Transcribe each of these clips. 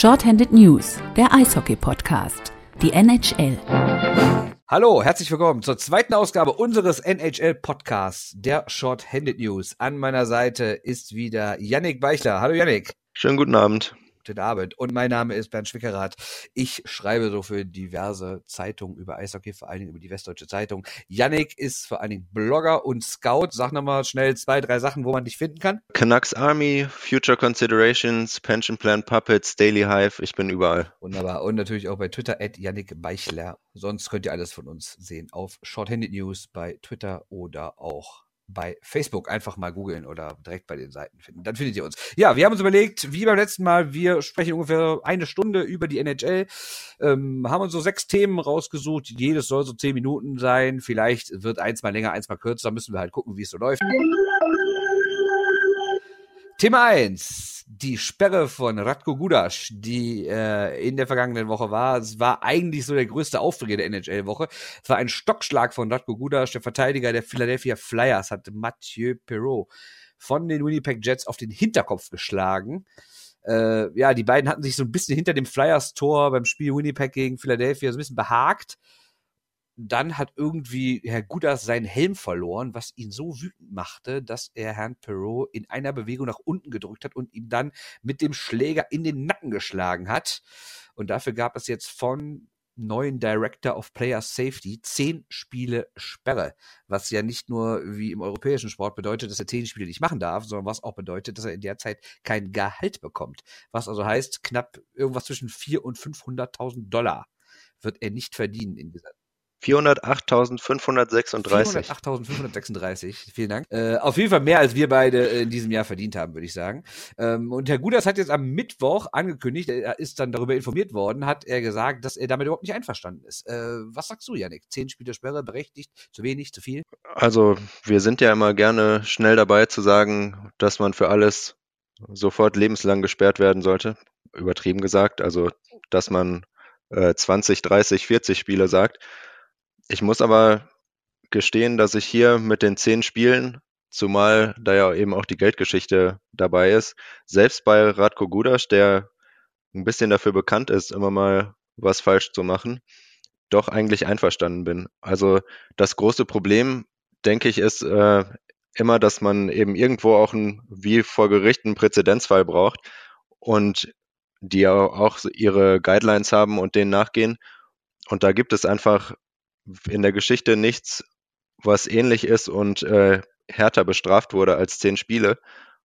Shorthanded News, der Eishockey-Podcast. Die NHL. Hallo, herzlich willkommen zur zweiten Ausgabe unseres NHL-Podcasts, der Shorthanded News. An meiner Seite ist wieder Yannick Beichler. Hallo Yannick. Schönen guten Abend guten Abend. Und mein Name ist Bernd Schwickerath. Ich schreibe so für diverse Zeitungen über Eishockey, vor allen Dingen über die Westdeutsche Zeitung. Yannick ist vor allen Dingen Blogger und Scout. Sag nochmal schnell zwei, drei Sachen, wo man dich finden kann. Canucks Army, Future Considerations, Pension Plan Puppets, Daily Hive. Ich bin überall. Wunderbar. Und natürlich auch bei Twitter at Yannick Beichler. Sonst könnt ihr alles von uns sehen auf Shorthanded News bei Twitter oder auch bei Facebook einfach mal googeln oder direkt bei den Seiten finden. Dann findet ihr uns. Ja, wir haben uns überlegt, wie beim letzten Mal, wir sprechen ungefähr eine Stunde über die NHL, ähm, haben uns so sechs Themen rausgesucht. Jedes soll so zehn Minuten sein. Vielleicht wird eins mal länger, eins mal kürzer. Müssen wir halt gucken, wie es so läuft. Thema 1. Die Sperre von Radko Gudas, die äh, in der vergangenen Woche war. Es war eigentlich so der größte Aufreger der NHL-Woche. Es war ein Stockschlag von Radko Gudas, der Verteidiger der Philadelphia Flyers, hat Mathieu Perrault von den Winnipeg Jets auf den Hinterkopf geschlagen. Äh, ja, die beiden hatten sich so ein bisschen hinter dem Flyers-Tor beim Spiel Winnipeg gegen Philadelphia so ein bisschen behagt dann hat irgendwie Herr Gudas seinen Helm verloren, was ihn so wütend machte, dass er Herrn Perrault in einer Bewegung nach unten gedrückt hat und ihm dann mit dem Schläger in den Nacken geschlagen hat. Und dafür gab es jetzt von neuen Director of Player Safety zehn Spiele Sperre, was ja nicht nur wie im europäischen Sport bedeutet, dass er zehn Spiele nicht machen darf, sondern was auch bedeutet, dass er in der Zeit kein Gehalt bekommt. Was also heißt, knapp irgendwas zwischen 400.000 und 500.000 Dollar wird er nicht verdienen in dieser 408.536. 408.536, vielen Dank. Äh, auf jeden Fall mehr, als wir beide in diesem Jahr verdient haben, würde ich sagen. Ähm, und Herr Gudas hat jetzt am Mittwoch angekündigt, er ist dann darüber informiert worden, hat er gesagt, dass er damit überhaupt nicht einverstanden ist. Äh, was sagst du, Janik? Zehn Spiele Sperre, berechtigt, zu wenig, zu viel? Also, wir sind ja immer gerne schnell dabei zu sagen, dass man für alles sofort lebenslang gesperrt werden sollte. Übertrieben gesagt. Also, dass man äh, 20, 30, 40 Spiele sagt. Ich muss aber gestehen, dass ich hier mit den zehn Spielen, zumal da ja eben auch die Geldgeschichte dabei ist, selbst bei Radko Gudas, der ein bisschen dafür bekannt ist, immer mal was falsch zu machen, doch eigentlich einverstanden bin. Also das große Problem, denke ich, ist äh, immer, dass man eben irgendwo auch ein, wie vor Gericht einen Präzedenzfall braucht und die auch ihre Guidelines haben und denen nachgehen. Und da gibt es einfach in der Geschichte nichts, was ähnlich ist und äh, härter bestraft wurde als zehn Spiele.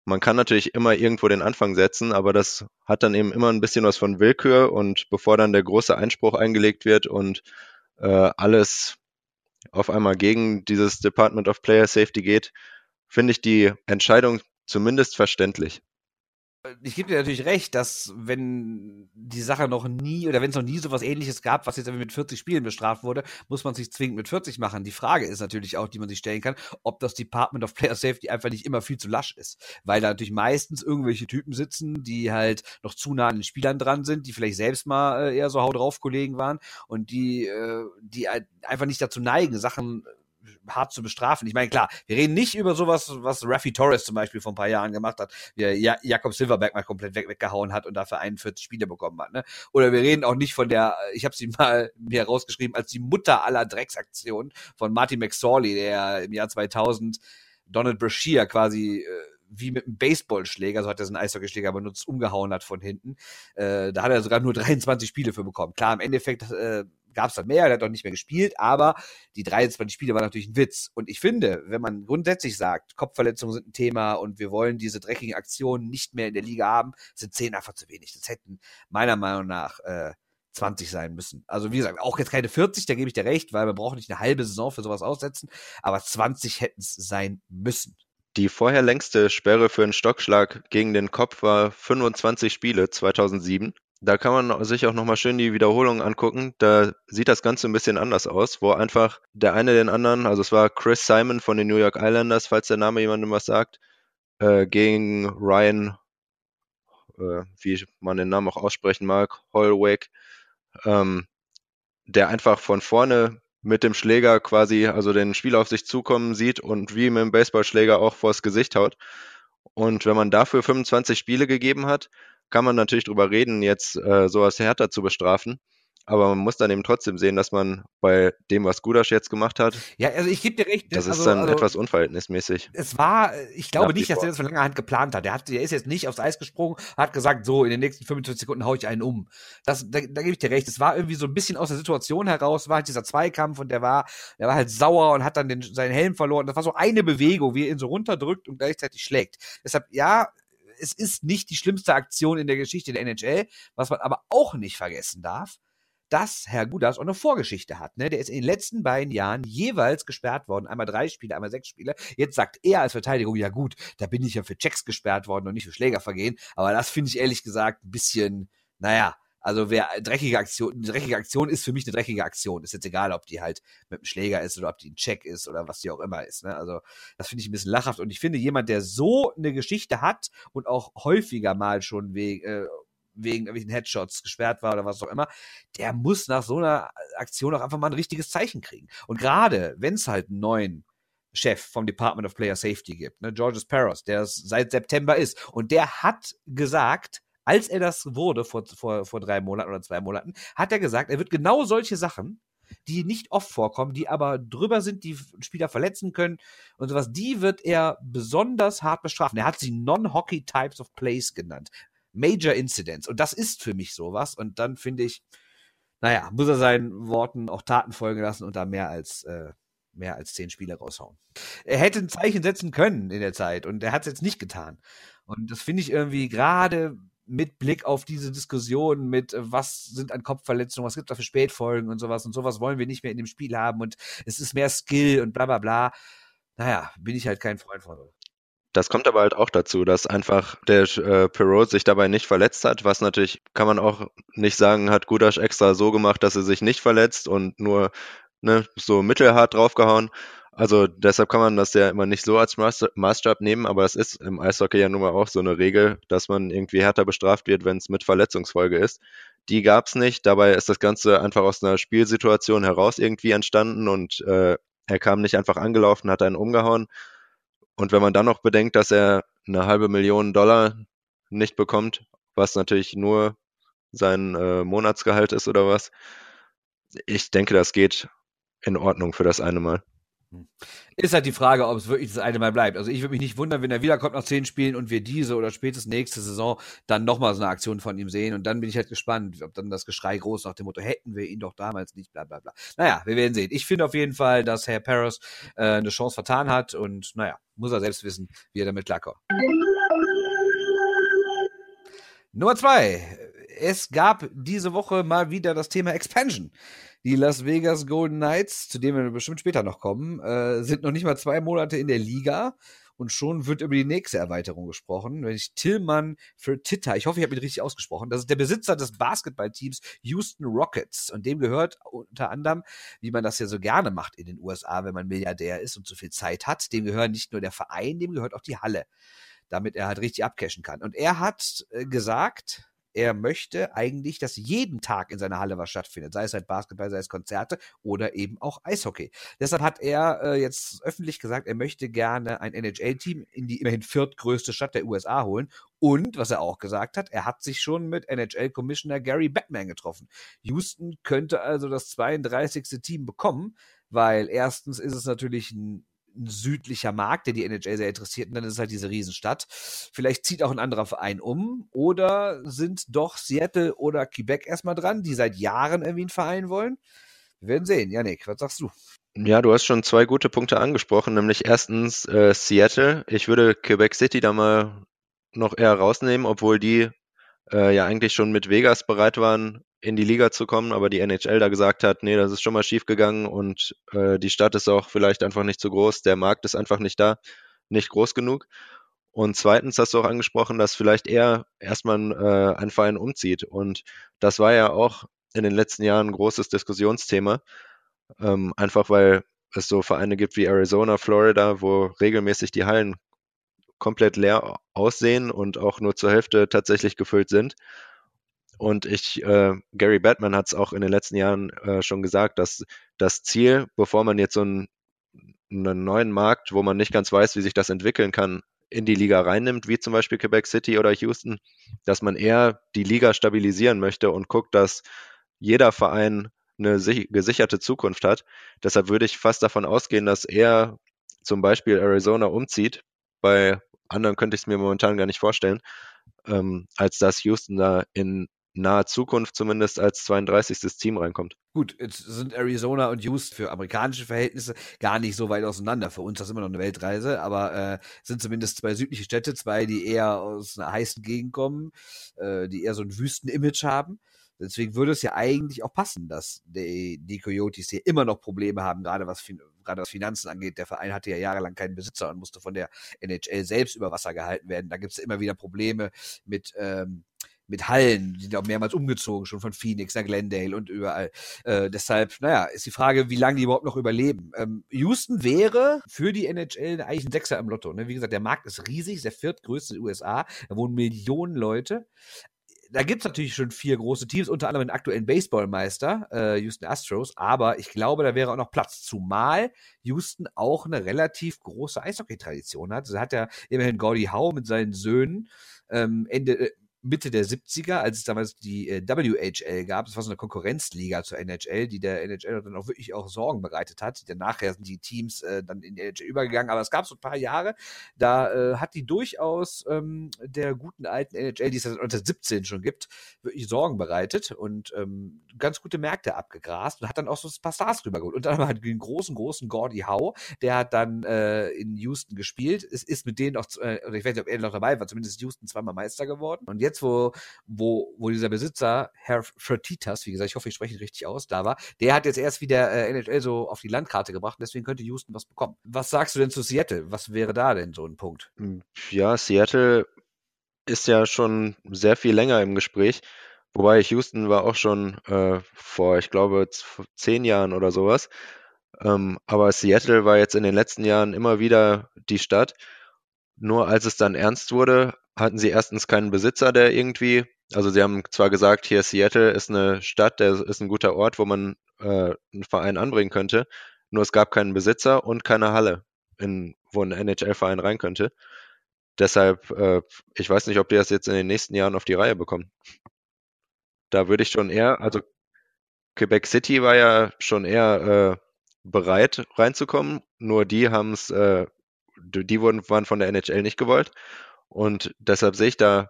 Man kann natürlich immer irgendwo den Anfang setzen, aber das hat dann eben immer ein bisschen was von Willkür und bevor dann der große Einspruch eingelegt wird und äh, alles auf einmal gegen dieses Department of Player Safety geht, finde ich die Entscheidung zumindest verständlich ich gebe dir natürlich recht, dass wenn die Sache noch nie oder wenn es noch nie so was ähnliches gab, was jetzt mit 40 Spielen bestraft wurde, muss man sich zwingend mit 40 machen. Die Frage ist natürlich auch, die man sich stellen kann, ob das Department of Player Safety einfach nicht immer viel zu lasch ist. Weil da natürlich meistens irgendwelche Typen sitzen, die halt noch zu nah an den Spielern dran sind, die vielleicht selbst mal äh, eher so Hau drauf Kollegen waren und die, äh, die einfach nicht dazu neigen, Sachen hart zu bestrafen. Ich meine, klar, wir reden nicht über sowas, was Raffi Torres zum Beispiel vor ein paar Jahren gemacht hat, wie er Jakob Silverberg mal komplett weg, weggehauen hat und dafür 41 Spiele bekommen hat. Ne? Oder wir reden auch nicht von der, ich habe sie mal mir rausgeschrieben, als die Mutter aller Drecksaktionen von Martin McSorley, der im Jahr 2000 Donald Brashear quasi äh, wie mit einem Baseballschläger, so hat er seinen Eishockeyschläger benutzt, umgehauen hat von hinten. Äh, da hat er sogar nur 23 Spiele für bekommen. Klar, im Endeffekt äh, gab es dann mehr, er hat auch nicht mehr gespielt, aber die 23 Spiele waren natürlich ein Witz. Und ich finde, wenn man grundsätzlich sagt, Kopfverletzungen sind ein Thema und wir wollen diese dreckigen Aktionen nicht mehr in der Liga haben, sind 10 einfach zu wenig. Das hätten meiner Meinung nach äh, 20 sein müssen. Also wie gesagt, auch jetzt keine 40, da gebe ich dir recht, weil man braucht nicht eine halbe Saison für sowas aussetzen, aber 20 hätten es sein müssen. Die vorher längste Sperre für einen Stockschlag gegen den Kopf war 25 Spiele 2007. Da kann man sich auch nochmal schön die Wiederholung angucken. Da sieht das Ganze ein bisschen anders aus, wo einfach der eine den anderen, also es war Chris Simon von den New York Islanders, falls der Name jemandem was sagt, äh, gegen Ryan, äh, wie man den Namen auch aussprechen mag, Holwick, ähm, der einfach von vorne mit dem Schläger quasi, also den Spiel auf sich zukommen sieht und wie mit dem Baseballschläger auch vors Gesicht haut. Und wenn man dafür 25 Spiele gegeben hat, kann man natürlich drüber reden, jetzt äh, sowas härter zu bestrafen. Aber man muss dann eben trotzdem sehen, dass man bei dem, was Gudasch jetzt gemacht hat, Ja, also ich gebe dir recht. das also, ist dann also, etwas unverhältnismäßig. es war, äh, ich glaube nicht, dass er das von langer Hand geplant hat. Der, hat. der ist jetzt nicht aufs Eis gesprungen, hat gesagt, so, in den nächsten 25 Sekunden hau ich einen um. Das, da, da gebe ich dir recht. Es war irgendwie so ein bisschen aus der Situation heraus, war halt dieser Zweikampf und der war, der war halt sauer und hat dann den, seinen Helm verloren. Das war so eine Bewegung, wie er ihn so runterdrückt und gleichzeitig schlägt. Deshalb, ja, es ist nicht die schlimmste Aktion in der Geschichte der NHL, was man aber auch nicht vergessen darf dass Herr Gudas auch eine Vorgeschichte hat. Ne? Der ist in den letzten beiden Jahren jeweils gesperrt worden. Einmal drei Spiele, einmal sechs Spiele. Jetzt sagt er als Verteidigung, ja gut, da bin ich ja für Checks gesperrt worden und nicht für Schlägervergehen. Aber das finde ich ehrlich gesagt ein bisschen, naja, also wer dreckige Aktion, dreckige Aktion ist für mich eine dreckige Aktion. Ist jetzt egal, ob die halt mit einem Schläger ist oder ob die ein Check ist oder was die auch immer ist. Ne? Also das finde ich ein bisschen lachhaft. Und ich finde, jemand, der so eine Geschichte hat und auch häufiger mal schon wegen, äh, wegen irgendwelchen Headshots gesperrt war oder was auch immer, der muss nach so einer Aktion auch einfach mal ein richtiges Zeichen kriegen. Und gerade, wenn es halt einen neuen Chef vom Department of Player Safety gibt, ne, Georges Paros, der es seit September ist, und der hat gesagt, als er das wurde, vor, vor, vor drei Monaten oder zwei Monaten, hat er gesagt, er wird genau solche Sachen, die nicht oft vorkommen, die aber drüber sind, die Spieler verletzen können und sowas, die wird er besonders hart bestrafen. Er hat sie Non-Hockey Types of Plays genannt. Major Incidents. Und das ist für mich sowas. Und dann finde ich, naja, muss er seinen Worten auch Taten folgen lassen und da mehr als, äh, mehr als zehn Spiele raushauen. Er hätte ein Zeichen setzen können in der Zeit und er hat es jetzt nicht getan. Und das finde ich irgendwie gerade mit Blick auf diese Diskussion mit, äh, was sind an Kopfverletzungen, was gibt da für Spätfolgen und sowas und sowas wollen wir nicht mehr in dem Spiel haben und es ist mehr Skill und bla bla bla. Naja, bin ich halt kein Freund von. Das kommt aber halt auch dazu, dass einfach der äh, Perot sich dabei nicht verletzt hat, was natürlich, kann man auch nicht sagen, hat Gudasch extra so gemacht, dass er sich nicht verletzt und nur ne, so mittelhart draufgehauen. Also deshalb kann man das ja immer nicht so als Maß- Maßstab nehmen, aber es ist im Eishockey ja nun mal auch so eine Regel, dass man irgendwie härter bestraft wird, wenn es mit Verletzungsfolge ist. Die gab es nicht. Dabei ist das Ganze einfach aus einer Spielsituation heraus irgendwie entstanden und äh, er kam nicht einfach angelaufen, hat einen umgehauen. Und wenn man dann noch bedenkt, dass er eine halbe Million Dollar nicht bekommt, was natürlich nur sein äh, Monatsgehalt ist oder was, ich denke, das geht in Ordnung für das eine Mal. Ist halt die Frage, ob es wirklich das eine Mal bleibt. Also ich würde mich nicht wundern, wenn er wiederkommt nach zehn Spielen und wir diese oder spätestens nächste Saison dann nochmal so eine Aktion von ihm sehen. Und dann bin ich halt gespannt, ob dann das Geschrei groß nach dem Motto, hätten wir ihn doch damals nicht, bla bla bla. Naja, wir werden sehen. Ich finde auf jeden Fall, dass Herr Paris äh, eine Chance vertan hat und naja, muss er selbst wissen, wie er damit klarkommt. Nummer zwei. Es gab diese Woche mal wieder das Thema Expansion. Die Las Vegas Golden Knights, zu denen wir bestimmt später noch kommen, äh, sind noch nicht mal zwei Monate in der Liga und schon wird über die nächste Erweiterung gesprochen. Wenn ich Tillmann für Titter, ich hoffe, ich habe ihn richtig ausgesprochen, das ist der Besitzer des Basketballteams Houston Rockets und dem gehört unter anderem, wie man das ja so gerne macht in den USA, wenn man Milliardär ist und so viel Zeit hat, dem gehört nicht nur der Verein, dem gehört auch die Halle, damit er halt richtig abcashen kann. Und er hat äh, gesagt, er möchte eigentlich, dass jeden Tag in seiner Halle was stattfindet, sei es halt Basketball, sei es Konzerte oder eben auch Eishockey. Deshalb hat er äh, jetzt öffentlich gesagt, er möchte gerne ein NHL-Team in die immerhin viertgrößte Stadt der USA holen. Und, was er auch gesagt hat, er hat sich schon mit NHL-Commissioner Gary Batman getroffen. Houston könnte also das 32. Team bekommen, weil erstens ist es natürlich ein ein südlicher Markt, der die NHL sehr interessiert, und dann ist es halt diese Riesenstadt. Vielleicht zieht auch ein anderer Verein um oder sind doch Seattle oder Quebec erstmal dran, die seit Jahren irgendwie einen Verein wollen. Wir werden sehen. Janik, was sagst du? Ja, du hast schon zwei gute Punkte angesprochen, nämlich erstens äh, Seattle. Ich würde Quebec City da mal noch eher rausnehmen, obwohl die äh, ja eigentlich schon mit Vegas bereit waren, in die Liga zu kommen, aber die NHL da gesagt hat, nee, das ist schon mal schief gegangen und äh, die Stadt ist auch vielleicht einfach nicht so groß, der Markt ist einfach nicht da, nicht groß genug. Und zweitens hast du auch angesprochen, dass vielleicht eher erstmal äh, ein Verein umzieht. Und das war ja auch in den letzten Jahren ein großes Diskussionsthema. Ähm, einfach weil es so Vereine gibt wie Arizona, Florida, wo regelmäßig die Hallen komplett leer aussehen und auch nur zur Hälfte tatsächlich gefüllt sind. Und ich, äh, Gary Batman hat es auch in den letzten Jahren äh, schon gesagt, dass das Ziel, bevor man jetzt so einen, einen neuen Markt, wo man nicht ganz weiß, wie sich das entwickeln kann, in die Liga reinnimmt, wie zum Beispiel Quebec City oder Houston, dass man eher die Liga stabilisieren möchte und guckt, dass jeder Verein eine gesicherte Zukunft hat. Deshalb würde ich fast davon ausgehen, dass er zum Beispiel Arizona umzieht. Bei anderen könnte ich es mir momentan gar nicht vorstellen, ähm, als dass Houston da in naher Zukunft zumindest als 32. Team reinkommt. Gut, jetzt sind Arizona und Houston für amerikanische Verhältnisse gar nicht so weit auseinander. Für uns ist das immer noch eine Weltreise, aber äh, sind zumindest zwei südliche Städte, zwei, die eher aus einer heißen Gegend kommen, äh, die eher so ein Wüstenimage haben. Deswegen würde es ja eigentlich auch passen, dass die, die Coyotes hier immer noch Probleme haben, gerade was, gerade was Finanzen angeht. Der Verein hatte ja jahrelang keinen Besitzer und musste von der NHL selbst über Wasser gehalten werden. Da gibt es immer wieder Probleme mit ähm, mit Hallen, die sind auch mehrmals umgezogen, schon von Phoenix nach Glendale und überall. Äh, deshalb, naja, ist die Frage, wie lange die überhaupt noch überleben. Ähm, Houston wäre für die NHL eigentlich ein Sechser im Lotto. Ne? Wie gesagt, der Markt ist riesig, ist der viertgrößte in den USA. Da wohnen Millionen Leute da gibt es natürlich schon vier große Teams, unter anderem den aktuellen Baseballmeister, äh, Houston Astros, aber ich glaube, da wäre auch noch Platz, zumal Houston auch eine relativ große Eishockey-Tradition hat. Also hat ja immerhin Gordy Howe mit seinen Söhnen ähm, Ende, äh, Mitte der 70er, als es damals die äh, WHL gab, das war so eine Konkurrenzliga zur NHL, die der NHL dann auch wirklich auch Sorgen bereitet hat. Denn nachher sind die Teams äh, dann in die NHL übergegangen, aber es gab so ein paar Jahre, da äh, hat die durchaus ähm, der guten alten NHL, die es seit 1917 schon gibt, wirklich Sorgen bereitet und ähm, ganz gute Märkte abgegrast und hat dann auch so ein paar Stars rübergeholt. Und dann hat den großen, großen Gordy Howe, der hat dann äh, in Houston gespielt, ist, ist mit denen auch, äh, ich weiß nicht, ob er noch dabei war, zumindest Houston zweimal Meister geworden. Und jetzt jetzt, wo, wo, wo dieser Besitzer, Herr Fertitas, wie gesagt, ich hoffe, ich spreche ihn richtig aus, da war, der hat jetzt erst wieder äh, NHL so auf die Landkarte gebracht, deswegen könnte Houston was bekommen. Was sagst du denn zu Seattle? Was wäre da denn so ein Punkt? Hm, ja, Seattle ist ja schon sehr viel länger im Gespräch. Wobei Houston war auch schon äh, vor, ich glaube, zehn Jahren oder sowas. Ähm, aber Seattle war jetzt in den letzten Jahren immer wieder die Stadt. Nur als es dann ernst wurde, hatten sie erstens keinen Besitzer, der irgendwie, also sie haben zwar gesagt, hier Seattle ist eine Stadt, der ist ein guter Ort, wo man äh, einen Verein anbringen könnte, nur es gab keinen Besitzer und keine Halle, in, wo ein NHL-Verein rein könnte. Deshalb, äh, ich weiß nicht, ob die das jetzt in den nächsten Jahren auf die Reihe bekommen. Da würde ich schon eher, also Quebec City war ja schon eher äh, bereit reinzukommen, nur die haben es, äh, die wurden, waren von der NHL nicht gewollt. Und deshalb sehe ich da,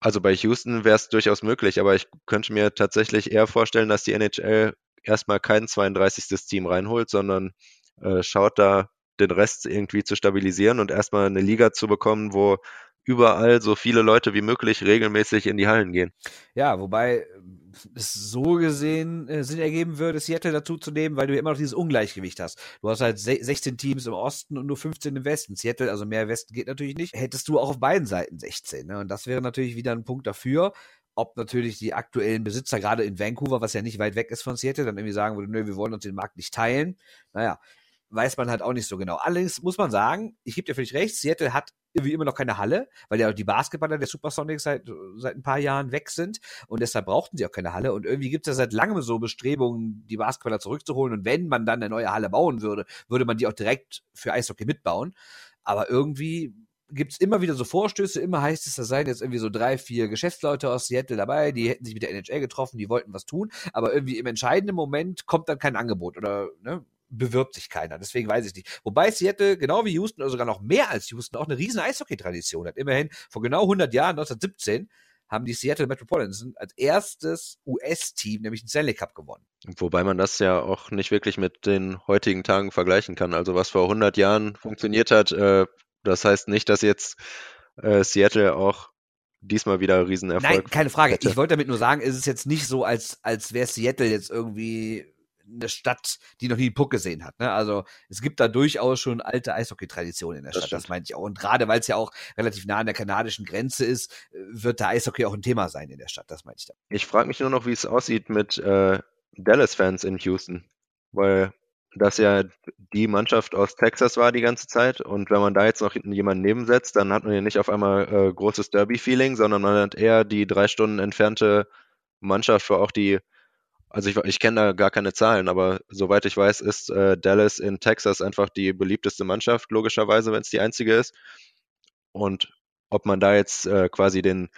also bei Houston wäre es durchaus möglich, aber ich könnte mir tatsächlich eher vorstellen, dass die NHL erstmal kein 32. Team reinholt, sondern äh, schaut da den Rest irgendwie zu stabilisieren und erstmal eine Liga zu bekommen, wo überall so viele Leute wie möglich regelmäßig in die Hallen gehen. Ja, wobei es so gesehen äh, Sinn ergeben würde, Seattle dazu zu nehmen, weil du immer noch dieses Ungleichgewicht hast. Du hast halt 16 Teams im Osten und nur 15 im Westen. Seattle, also mehr Westen geht natürlich nicht. Hättest du auch auf beiden Seiten 16. Ne? Und das wäre natürlich wieder ein Punkt dafür. Ob natürlich die aktuellen Besitzer, gerade in Vancouver, was ja nicht weit weg ist von Seattle, dann irgendwie sagen würde, nö, wir wollen uns den Markt nicht teilen. Naja, weiß man halt auch nicht so genau. Allerdings muss man sagen, ich gebe dir völlig recht, Seattle hat irgendwie immer noch keine Halle, weil ja die Basketballer der Supersonics seit, seit ein paar Jahren weg sind und deshalb brauchten sie auch keine Halle. Und irgendwie gibt es ja seit langem so Bestrebungen, die Basketballer zurückzuholen. Und wenn man dann eine neue Halle bauen würde, würde man die auch direkt für Eishockey mitbauen. Aber irgendwie gibt es immer wieder so Vorstöße, immer heißt es, da seien jetzt irgendwie so drei, vier Geschäftsleute aus Seattle dabei, die hätten sich mit der NHL getroffen, die wollten was tun, aber irgendwie im entscheidenden Moment kommt dann kein Angebot oder ne, bewirbt sich keiner. Deswegen weiß ich nicht. Wobei Seattle, genau wie Houston, oder sogar noch mehr als Houston, auch eine riesen Eishockey-Tradition hat. Immerhin vor genau 100 Jahren, 1917, haben die Seattle Metropolitans als erstes US-Team, nämlich den Stanley Cup gewonnen. Wobei man das ja auch nicht wirklich mit den heutigen Tagen vergleichen kann. Also was vor 100 Jahren funktioniert hat, äh, das heißt nicht, dass jetzt äh, Seattle auch diesmal wieder Riesenerfolg. Nein, keine Frage. Hätte. Ich wollte damit nur sagen, ist es jetzt nicht so, als, als wäre Seattle jetzt irgendwie eine Stadt, die noch nie einen Puck gesehen hat. Ne? Also es gibt da durchaus schon alte Eishockey-Traditionen in der das Stadt, stimmt. das meinte ich auch. Und gerade weil es ja auch relativ nah an der kanadischen Grenze ist, äh, wird der Eishockey auch ein Thema sein in der Stadt, das meinte ich da. Ich frage mich nur noch, wie es aussieht mit äh, Dallas-Fans in Houston, weil das ja die Mannschaft aus Texas war die ganze Zeit und wenn man da jetzt noch jemanden nebensetzt, dann hat man ja nicht auf einmal äh, großes Derby-Feeling, sondern man hat eher die drei Stunden entfernte Mannschaft, wo auch die also ich, ich kenne da gar keine Zahlen, aber soweit ich weiß, ist äh, Dallas in Texas einfach die beliebteste Mannschaft, logischerweise, wenn es die einzige ist. und ob man da jetzt äh, quasi den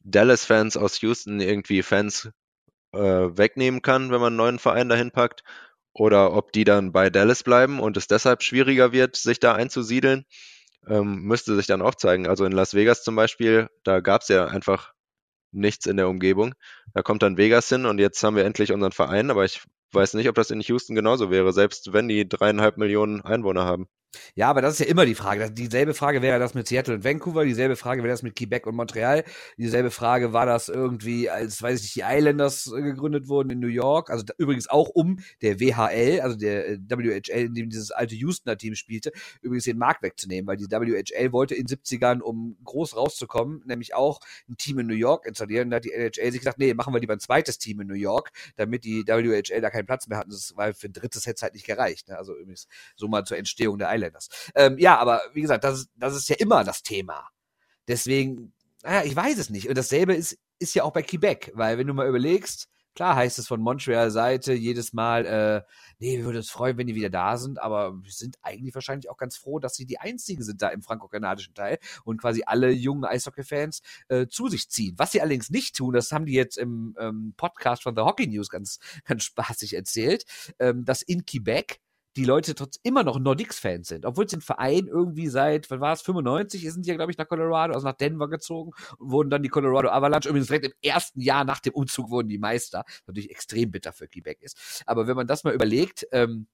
Dallas-Fans aus Houston irgendwie Fans äh, wegnehmen kann, wenn man einen neuen Verein dahin packt, oder ob die dann bei Dallas bleiben und es deshalb schwieriger wird, sich da einzusiedeln, ähm, müsste sich dann auch zeigen. Also in Las Vegas zum Beispiel, da gab es ja einfach nichts in der Umgebung. Da kommt dann Vegas hin und jetzt haben wir endlich unseren Verein, aber ich weiß nicht, ob das in Houston genauso wäre, selbst wenn die dreieinhalb Millionen Einwohner haben. Ja, aber das ist ja immer die Frage. Dieselbe Frage wäre das mit Seattle und Vancouver, dieselbe Frage wäre das mit Quebec und Montreal, dieselbe Frage war das irgendwie, als, weiß ich nicht, die Islanders äh, gegründet wurden in New York, also übrigens auch um der WHL, also der äh, WHL, in dem dieses alte Houstoner Team spielte, übrigens den Markt wegzunehmen, weil die WHL wollte in den 70ern, um groß rauszukommen, nämlich auch ein Team in New York installieren. Da hat die NHL sich gesagt, nee, machen wir lieber ein zweites Team in New York, damit die WHL da keinen Platz mehr hatten. War für ein drittes hätte es halt nicht gereicht. Ne? Also übrigens so mal zur Entstehung der Islanders. Ähm, ja, aber wie gesagt, das, das ist ja immer das Thema. Deswegen, naja, ich weiß es nicht. Und dasselbe ist, ist ja auch bei Quebec, weil wenn du mal überlegst, Klar heißt es von Montreal-Seite jedes Mal, äh, nee, wir würden uns freuen, wenn die wieder da sind, aber wir sind eigentlich wahrscheinlich auch ganz froh, dass sie die einzigen sind da im franco-kanadischen Teil und quasi alle jungen Eishockey-Fans äh, zu sich ziehen. Was sie allerdings nicht tun, das haben die jetzt im ähm, Podcast von The Hockey News ganz, ganz spaßig erzählt, ähm, dass in Quebec die Leute trotzdem immer noch Nordics-Fans sind. Obwohl sie den Verein irgendwie seit, wann war es, 95, sind die ja, glaube ich, nach Colorado, also nach Denver gezogen und wurden dann die Colorado Avalanche, übrigens direkt im ersten Jahr nach dem Umzug wurden die Meister, was natürlich extrem bitter für Quebec ist. Aber wenn man das mal überlegt, ähm,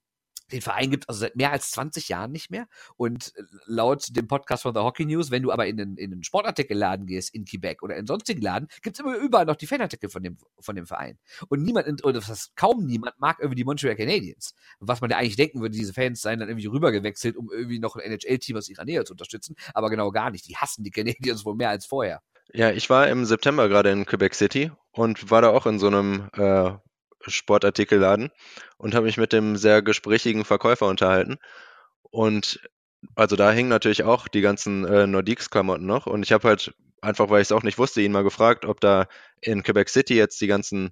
den Verein gibt es also seit mehr als 20 Jahren nicht mehr. Und äh, laut dem Podcast von The Hockey News, wenn du aber in den, in den Sportartikelladen gehst in Quebec oder in sonstigen Laden, gibt es immer überall noch die Fanartikel von dem, von dem Verein. Und niemand, oder fast kaum niemand mag irgendwie die Montreal Canadiens. Was man ja eigentlich denken würde, diese Fans seien dann irgendwie rübergewechselt, um irgendwie noch ein NHL-Team aus ihrer Nähe zu unterstützen. Aber genau gar nicht. Die hassen die Canadiens wohl mehr als vorher. Ja, ich war im September gerade in Quebec City und war da auch in so einem äh, Sportartikelladen und habe mich mit dem sehr gesprächigen Verkäufer unterhalten. Und also da hingen natürlich auch die ganzen äh, Nordiques-Klamotten noch. Und ich habe halt einfach, weil ich es auch nicht wusste, ihn mal gefragt, ob da in Quebec City jetzt die ganzen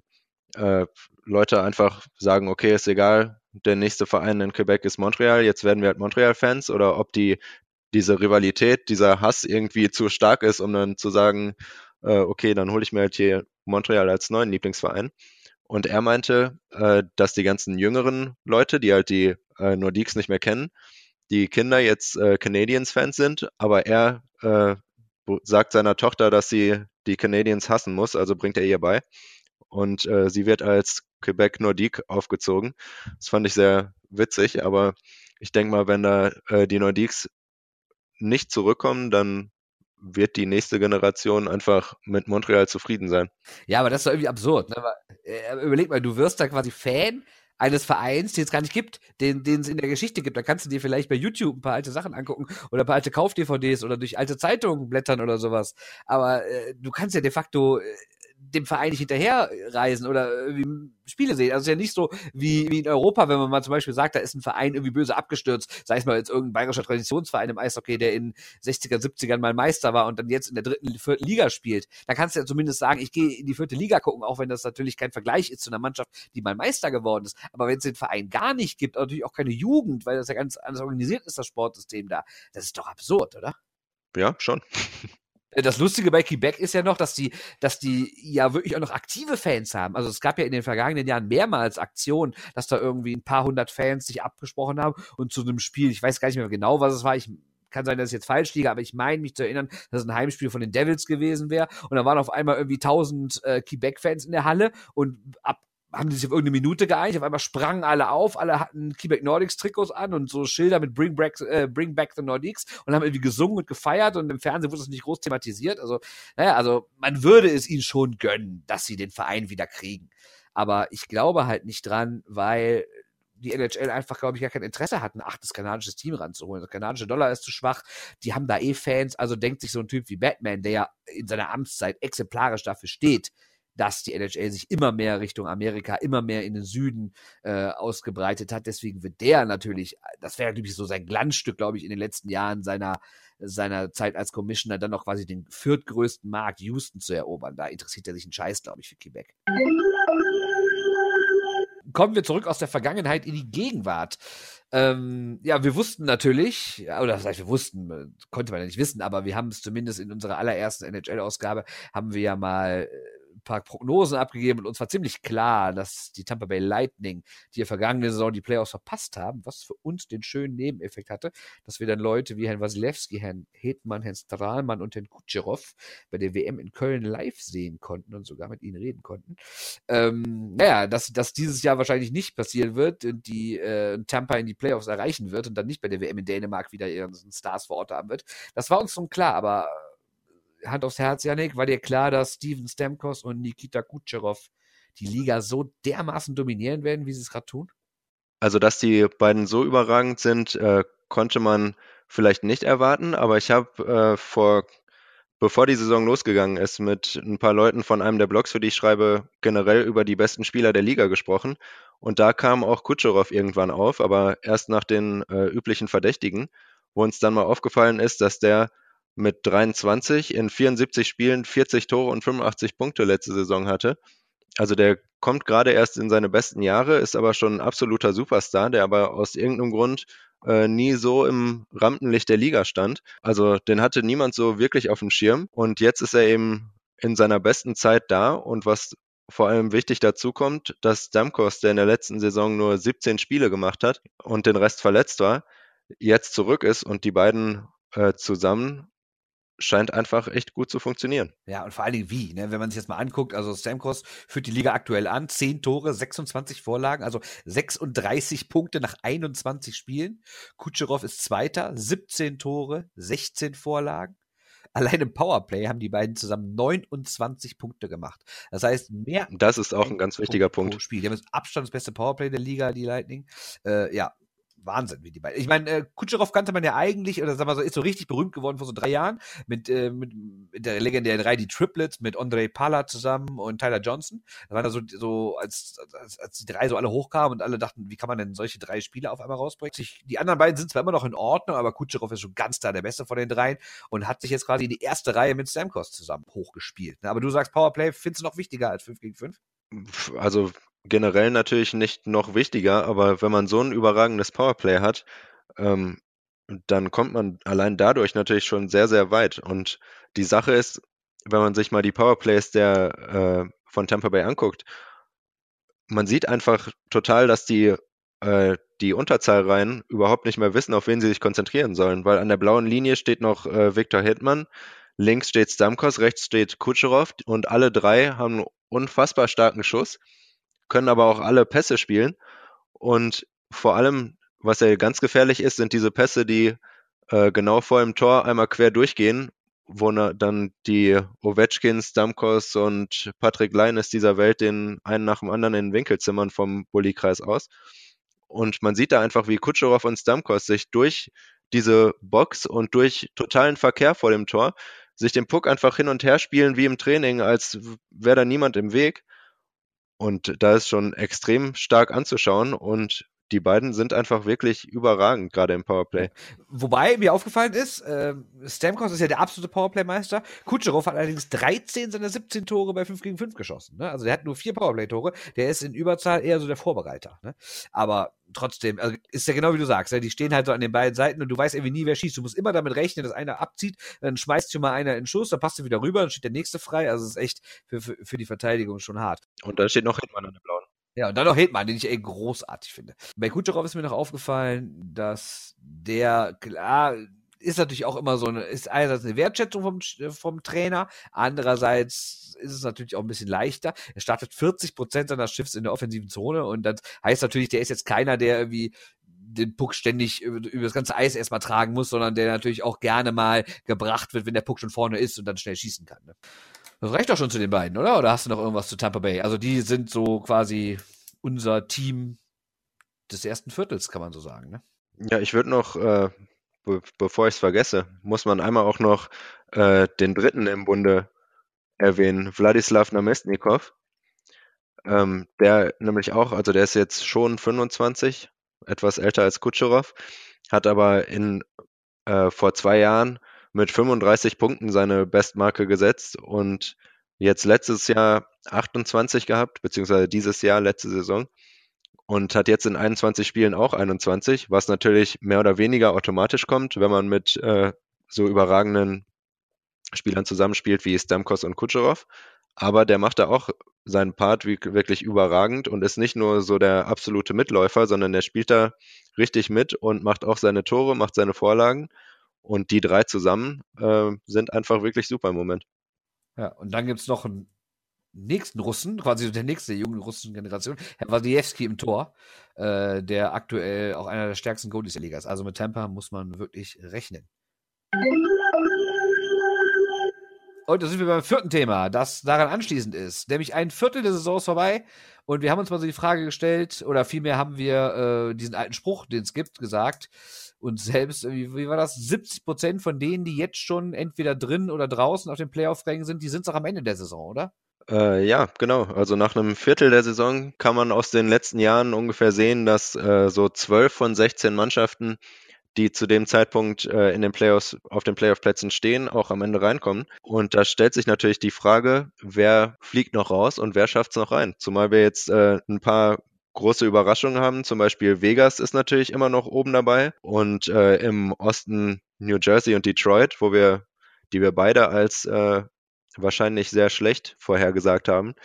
äh, Leute einfach sagen, okay, ist egal, der nächste Verein in Quebec ist Montreal, jetzt werden wir halt Montreal-Fans oder ob die diese Rivalität, dieser Hass irgendwie zu stark ist, um dann zu sagen, äh, okay, dann hole ich mir halt hier Montreal als neuen Lieblingsverein. Und er meinte, äh, dass die ganzen jüngeren Leute, die halt die äh, Nordiques nicht mehr kennen, die Kinder jetzt äh, Canadiens-Fans sind, aber er äh, sagt seiner Tochter, dass sie die Canadiens hassen muss, also bringt er ihr bei. Und äh, sie wird als Quebec Nordique aufgezogen. Das fand ich sehr witzig, aber ich denke mal, wenn da äh, die Nordiques nicht zurückkommen, dann wird die nächste Generation einfach mit Montreal zufrieden sein. Ja, aber das ist doch irgendwie absurd. Ne? Aber, äh, überleg mal, du wirst da quasi Fan eines Vereins, den es gar nicht gibt, den, es in der Geschichte gibt. Da kannst du dir vielleicht bei YouTube ein paar alte Sachen angucken oder ein paar alte Kauf-DVDs oder durch alte Zeitungen blättern oder sowas. Aber äh, du kannst ja de facto äh, dem Verein nicht hinterherreisen oder Spiele sehen. Also es ist ja nicht so wie, wie in Europa, wenn man mal zum Beispiel sagt, da ist ein Verein irgendwie böse abgestürzt, sei es mal jetzt irgendein bayerischer Traditionsverein im Eishockey, der in 60er, 70ern mal Meister war und dann jetzt in der dritten, vierten Liga spielt. Da kannst du ja zumindest sagen, ich gehe in die vierte Liga gucken, auch wenn das natürlich kein Vergleich ist zu einer Mannschaft, die mal Meister geworden ist. Aber wenn es den Verein gar nicht gibt, natürlich auch keine Jugend, weil das ja ganz anders organisiert ist, das Sportsystem da, das ist doch absurd, oder? Ja, schon. Das Lustige bei Quebec ist ja noch, dass die, dass die ja wirklich auch noch aktive Fans haben. Also es gab ja in den vergangenen Jahren mehrmals Aktionen, dass da irgendwie ein paar hundert Fans sich abgesprochen haben und zu einem Spiel, ich weiß gar nicht mehr genau, was es war, ich kann sein, dass ich jetzt falsch liege, aber ich meine mich zu erinnern, dass es ein Heimspiel von den Devils gewesen wäre. Und da waren auf einmal irgendwie tausend äh, Quebec-Fans in der Halle und ab haben die sich auf irgendeine Minute geeinigt, auf einmal sprangen alle auf, alle hatten Quebec Nordics Trikots an und so Schilder mit Bring Back, äh, Bring Back the Nordics und haben irgendwie gesungen und gefeiert und im Fernsehen wurde das nicht groß thematisiert. Also, naja, also man würde es ihnen schon gönnen, dass sie den Verein wieder kriegen. Aber ich glaube halt nicht dran, weil die NHL einfach, glaube ich, gar kein Interesse hat, ein achtes kanadisches Team ranzuholen. Der kanadische Dollar ist zu schwach. Die haben da eh Fans. Also denkt sich so ein Typ wie Batman, der ja in seiner Amtszeit exemplarisch dafür steht, dass die NHL sich immer mehr Richtung Amerika, immer mehr in den Süden äh, ausgebreitet hat. Deswegen wird der natürlich, das wäre natürlich so sein Glanzstück, glaube ich, in den letzten Jahren seiner, seiner Zeit als Commissioner, dann noch quasi den viertgrößten Markt Houston zu erobern. Da interessiert er sich ein Scheiß, glaube ich, für Quebec kommen wir zurück aus der Vergangenheit in die Gegenwart. Ähm, ja, wir wussten natürlich, oder das heißt, wir wussten, konnte man ja nicht wissen, aber wir haben es zumindest in unserer allerersten NHL-Ausgabe, haben wir ja mal äh, paar Prognosen abgegeben und uns war ziemlich klar, dass die Tampa Bay Lightning, die ja vergangene Saison die Playoffs verpasst haben, was für uns den schönen Nebeneffekt hatte, dass wir dann Leute wie Herrn Wasilewski, Herrn Hetmann, Herrn Strahlmann und Herrn Kutscherow bei der WM in Köln live sehen konnten und sogar mit ihnen reden konnten. Ähm, naja, dass, dass dieses Jahr wahrscheinlich nicht passieren wird und die äh, Tampa in die Playoffs erreichen wird und dann nicht bei der WM in Dänemark wieder ihren Stars vor Ort haben wird, das war uns schon klar, aber Hand aufs Herz, Janik, war dir klar, dass Steven Stamkos und Nikita Kutscherow die Liga so dermaßen dominieren werden, wie sie es gerade tun? Also, dass die beiden so überragend sind, äh, konnte man vielleicht nicht erwarten, aber ich habe äh, vor, bevor die Saison losgegangen ist, mit ein paar Leuten von einem der Blogs, für die ich schreibe, generell über die besten Spieler der Liga gesprochen. Und da kam auch Kutscherow irgendwann auf, aber erst nach den äh, üblichen Verdächtigen, wo uns dann mal aufgefallen ist, dass der mit 23 in 74 Spielen 40 Tore und 85 Punkte letzte Saison hatte. Also der kommt gerade erst in seine besten Jahre, ist aber schon ein absoluter Superstar, der aber aus irgendeinem Grund äh, nie so im Rampenlicht der Liga stand. Also den hatte niemand so wirklich auf dem Schirm und jetzt ist er eben in seiner besten Zeit da und was vor allem wichtig dazu kommt, dass Damkos, der in der letzten Saison nur 17 Spiele gemacht hat und den Rest verletzt war, jetzt zurück ist und die beiden äh, zusammen scheint einfach echt gut zu funktionieren. Ja, und vor allen Dingen wie, ne? wenn man sich jetzt mal anguckt, also Stamkos führt die Liga aktuell an, 10 Tore, 26 Vorlagen, also 36 Punkte nach 21 Spielen. Kutscherow ist Zweiter, 17 Tore, 16 Vorlagen. Allein im Powerplay haben die beiden zusammen 29 Punkte gemacht. Das heißt, mehr. Das ist auch ein ganz wichtiger Punkt. Punkt. Spiel. Die haben das Abstand das beste Powerplay der Liga, die Lightning. Äh, ja, Wahnsinn, wie die beiden. Ich meine, äh, Kutscherow kannte man ja eigentlich, oder sagen wir so, ist so richtig berühmt geworden vor so drei Jahren mit, äh, mit, mit der legendären Reihe, die Triplets, mit Andre Pala zusammen und Tyler Johnson. Da waren da so, so als, als, als die drei so alle hochkamen und alle dachten, wie kann man denn solche drei Spiele auf einmal rausbringen? Die anderen beiden sind zwar immer noch in Ordnung, aber Kutscherow ist schon ganz da der Beste von den dreien und hat sich jetzt quasi in die erste Reihe mit Stamkos zusammen hochgespielt. Ne? Aber du sagst, Powerplay findest du noch wichtiger als 5 gegen 5? Also generell natürlich nicht noch wichtiger, aber wenn man so ein überragendes Powerplay hat, ähm, dann kommt man allein dadurch natürlich schon sehr, sehr weit. Und die Sache ist, wenn man sich mal die Powerplays der äh, von Tampa Bay anguckt, man sieht einfach total, dass die äh, die Unterzahlreihen überhaupt nicht mehr wissen, auf wen sie sich konzentrieren sollen, weil an der blauen Linie steht noch äh, Viktor Hitman, links steht Stamkos, rechts steht Kutscherow und alle drei haben einen unfassbar starken Schuss können aber auch alle Pässe spielen. Und vor allem, was ja ganz gefährlich ist, sind diese Pässe, die äh, genau vor dem Tor einmal quer durchgehen, wo na, dann die Ovechkins, Damkos und Patrick Leines dieser Welt den einen nach dem anderen in den Winkel zimmern vom Bullykreis aus. Und man sieht da einfach, wie Kutscherow und Stamkos sich durch diese Box und durch totalen Verkehr vor dem Tor sich den Puck einfach hin und her spielen wie im Training, als wäre da niemand im Weg und da ist schon extrem stark anzuschauen und die beiden sind einfach wirklich überragend, gerade im Powerplay. Wobei mir aufgefallen ist, äh, Stamkos ist ja der absolute Powerplay-Meister. Kutscherow hat allerdings 13 seiner 17 Tore bei 5 gegen 5 geschossen. Ne? Also der hat nur vier Powerplay-Tore. Der ist in Überzahl eher so der Vorbereiter. Ne? Aber trotzdem, also ist ja genau wie du sagst, ne? die stehen halt so an den beiden Seiten und du weißt irgendwie nie, wer schießt. Du musst immer damit rechnen, dass einer abzieht, dann schmeißt du mal einer in den Schuss, dann passt du wieder rüber, dann steht der nächste frei. Also es ist echt für, für, für die Verteidigung schon hart. Und da steht noch Hitman an der blauen. Ja, und dann noch Hitman, den ich ey großartig finde. Bei Kutscherow ist mir noch aufgefallen, dass der, klar, ist natürlich auch immer so eine, ist einerseits eine Wertschätzung vom, vom Trainer, andererseits ist es natürlich auch ein bisschen leichter. Er startet 40 Prozent seiner Schiffs in der offensiven Zone und das heißt natürlich, der ist jetzt keiner, der irgendwie den Puck ständig über, über das ganze Eis erstmal tragen muss, sondern der natürlich auch gerne mal gebracht wird, wenn der Puck schon vorne ist und dann schnell schießen kann. Ne? Das reicht doch schon zu den beiden, oder? Oder hast du noch irgendwas zu Tampa Bay? Also die sind so quasi unser Team des ersten Viertels, kann man so sagen, ne? Ja, ich würde noch, äh, be bevor ich es vergesse, muss man einmal auch noch äh, den dritten im Bunde erwähnen, Wladislav Namestnikov. Ähm, der nämlich auch, also der ist jetzt schon 25, etwas älter als Kutscherow, hat aber in äh, vor zwei Jahren mit 35 Punkten seine Bestmarke gesetzt und jetzt letztes Jahr 28 gehabt, beziehungsweise dieses Jahr, letzte Saison. und hat jetzt in 21 Spielen auch 21, was natürlich mehr oder weniger automatisch kommt, wenn man mit äh, so überragenden Spielern zusammenspielt wie Stamkos und Kucherov. Aber der macht da auch seinen Part wirklich überragend und ist nicht nur so der absolute Mitläufer, sondern der spielt da richtig mit und macht auch seine Tore, macht seine Vorlagen. Und die drei zusammen äh, sind einfach wirklich super im Moment. Ja, und dann gibt es noch einen nächsten Russen, quasi der nächste jungen russischen Generation, Herr Wadiewski im Tor, äh, der aktuell auch einer der stärksten Goalies der Liga ist. Also mit Tampa muss man wirklich rechnen. Und da sind wir beim vierten Thema, das daran anschließend ist. Nämlich ein Viertel der Saison ist vorbei und wir haben uns mal so die Frage gestellt, oder vielmehr haben wir äh, diesen alten Spruch, den es gibt, gesagt. Und selbst, wie, wie war das? 70 Prozent von denen, die jetzt schon entweder drin oder draußen auf den Playoff-Rängen sind, die sind doch am Ende der Saison, oder? Äh, ja, genau. Also nach einem Viertel der Saison kann man aus den letzten Jahren ungefähr sehen, dass äh, so 12 von 16 Mannschaften, die zu dem Zeitpunkt äh, in den Playoffs auf den Playoff-Plätzen stehen, auch am Ende reinkommen. Und da stellt sich natürlich die Frage, wer fliegt noch raus und wer schafft es noch rein? Zumal wir jetzt äh, ein paar große Überraschungen haben. Zum Beispiel Vegas ist natürlich immer noch oben dabei und äh, im Osten New Jersey und Detroit, wo wir, die wir beide als äh, wahrscheinlich sehr schlecht vorhergesagt haben,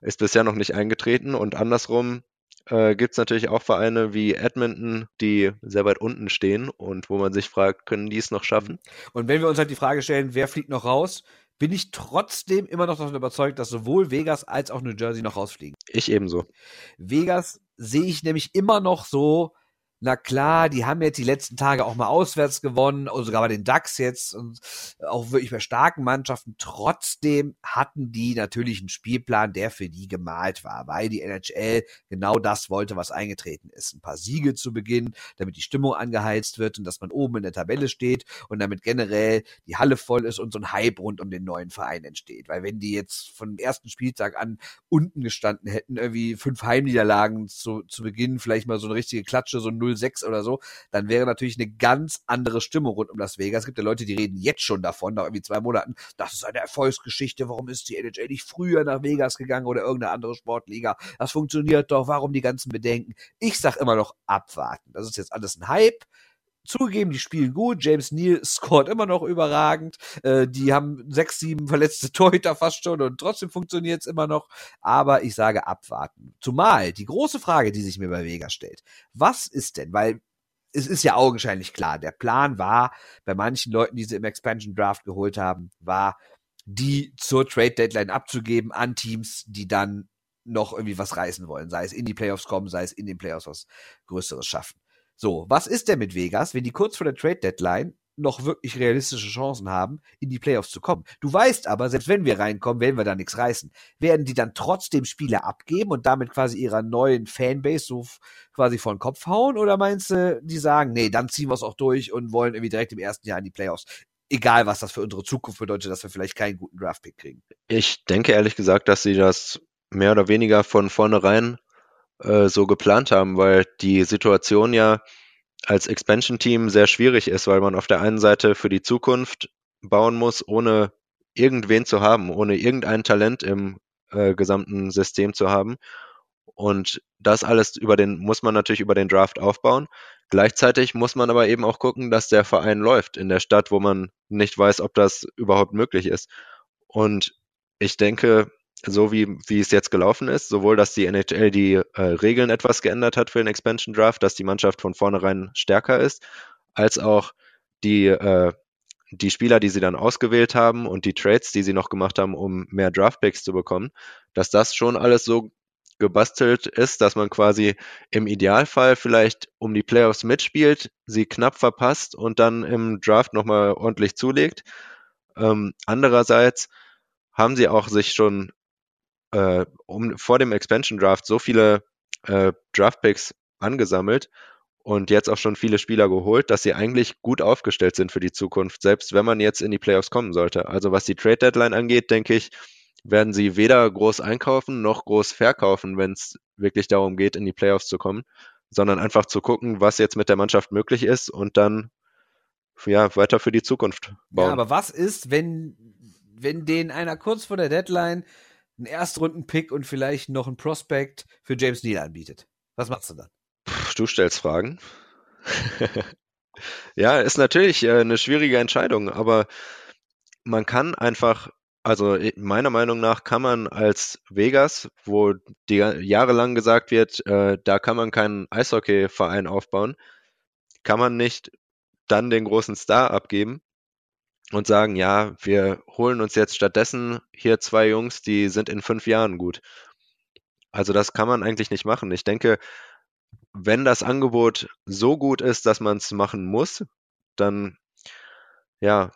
ist bisher noch nicht eingetreten. Und andersrum äh, gibt es natürlich auch Vereine wie Edmonton, die sehr weit unten stehen und wo man sich fragt, können die es noch schaffen? Und wenn wir uns halt die Frage stellen, wer fliegt noch raus, bin ich trotzdem immer noch davon überzeugt, dass sowohl Vegas als auch New Jersey noch rausfliegen. Ich ebenso. Vegas sehe ich nämlich immer noch so na klar, die haben jetzt die letzten Tage auch mal auswärts gewonnen, sogar bei den DAX jetzt und auch wirklich bei starken Mannschaften. Trotzdem hatten die natürlich einen Spielplan, der für die gemalt war, weil die NHL genau das wollte, was eingetreten ist. Ein paar Siege zu Beginn, damit die Stimmung angeheizt wird und dass man oben in der Tabelle steht und damit generell die Halle voll ist und so ein Hype rund um den neuen Verein entsteht. Weil wenn die jetzt von dem ersten Spieltag an unten gestanden hätten, irgendwie fünf Heimniederlagen zu, zu Beginn, vielleicht mal so eine richtige Klatsche, so ein 0-6 oder so, dann wäre natürlich eine ganz andere Stimmung rund um Las Vegas. Es gibt ja Leute, die reden jetzt schon davon, nach irgendwie zwei Monaten, das ist eine Erfolgsgeschichte, warum ist die NHL nicht früher nach Vegas gegangen oder irgendeine andere Sportliga? Das funktioniert doch, warum die ganzen Bedenken? Ich sag immer noch abwarten. Das ist jetzt alles ein Hype zugegeben, die spielen gut. James Neal scored immer noch überragend. Äh, die haben sechs, sieben verletzte Torhüter fast schon und trotzdem funktioniert es immer noch. Aber ich sage abwarten. Zumal die große Frage, die sich mir bei Vega stellt, was ist denn, weil es ist ja augenscheinlich klar, der Plan war, bei manchen Leuten, die sie im Expansion Draft geholt haben, war, die zur Trade Deadline abzugeben an Teams, die dann noch irgendwie was reißen wollen, sei es in die Playoffs kommen, sei es in den Playoffs was Größeres schaffen. So, was ist denn mit Vegas, wenn die kurz vor der Trade Deadline noch wirklich realistische Chancen haben, in die Playoffs zu kommen. Du weißt aber, selbst wenn wir reinkommen, werden wir da nichts reißen. Werden die dann trotzdem Spiele abgeben und damit quasi ihrer neuen Fanbase so quasi vor den Kopf hauen? Oder meinst du, die sagen, nee, dann ziehen wir es auch durch und wollen irgendwie direkt im ersten Jahr in die Playoffs? Egal, was das für unsere Zukunft bedeutet, dass wir vielleicht keinen guten Draftpick kriegen. Ich denke ehrlich gesagt, dass sie das mehr oder weniger von vornherein äh, so geplant haben, weil die Situation ja als Expansion-Team sehr schwierig ist, weil man auf der einen Seite für die Zukunft bauen muss, ohne irgendwen zu haben, ohne irgendein Talent im äh, gesamten System zu haben. Und das alles über den, muss man natürlich über den Draft aufbauen. Gleichzeitig muss man aber eben auch gucken, dass der Verein läuft in der Stadt, wo man nicht weiß, ob das überhaupt möglich ist. Und ich denke, so wie, wie es jetzt gelaufen ist, sowohl, dass die NHL die äh, Regeln etwas geändert hat für den Expansion Draft, dass die Mannschaft von vornherein stärker ist, als auch die, äh, die Spieler, die sie dann ausgewählt haben und die Trades, die sie noch gemacht haben, um mehr Draftpicks zu bekommen, dass das schon alles so gebastelt ist, dass man quasi im Idealfall vielleicht um die Playoffs mitspielt, sie knapp verpasst und dann im Draft nochmal ordentlich zulegt. Ähm, andererseits haben sie auch sich schon äh, um, vor dem Expansion Draft so viele äh, Draft Picks angesammelt und jetzt auch schon viele Spieler geholt, dass sie eigentlich gut aufgestellt sind für die Zukunft, selbst wenn man jetzt in die Playoffs kommen sollte. Also was die Trade Deadline angeht, denke ich, werden sie weder groß einkaufen noch groß verkaufen, wenn es wirklich darum geht, in die Playoffs zu kommen, sondern einfach zu gucken, was jetzt mit der Mannschaft möglich ist und dann ja, weiter für die Zukunft bauen. Ja, aber was ist, wenn, wenn denen einer kurz vor der Deadline einen Erstrunden-Pick und vielleicht noch einen Prospect für James Neal anbietet. Was machst du dann? Du stellst Fragen. ja, ist natürlich äh, eine schwierige Entscheidung, aber man kann einfach, also meiner Meinung nach kann man als Vegas, wo die jahrelang gesagt wird, äh, da kann man keinen Eishockeyverein aufbauen, kann man nicht dann den großen Star abgeben und sagen, ja, wir holen uns jetzt stattdessen hier zwei Jungs, die sind in fünf Jahren gut. Also das kann man eigentlich nicht machen. Ich denke, wenn das Angebot so gut ist, dass man es machen muss, dann ja,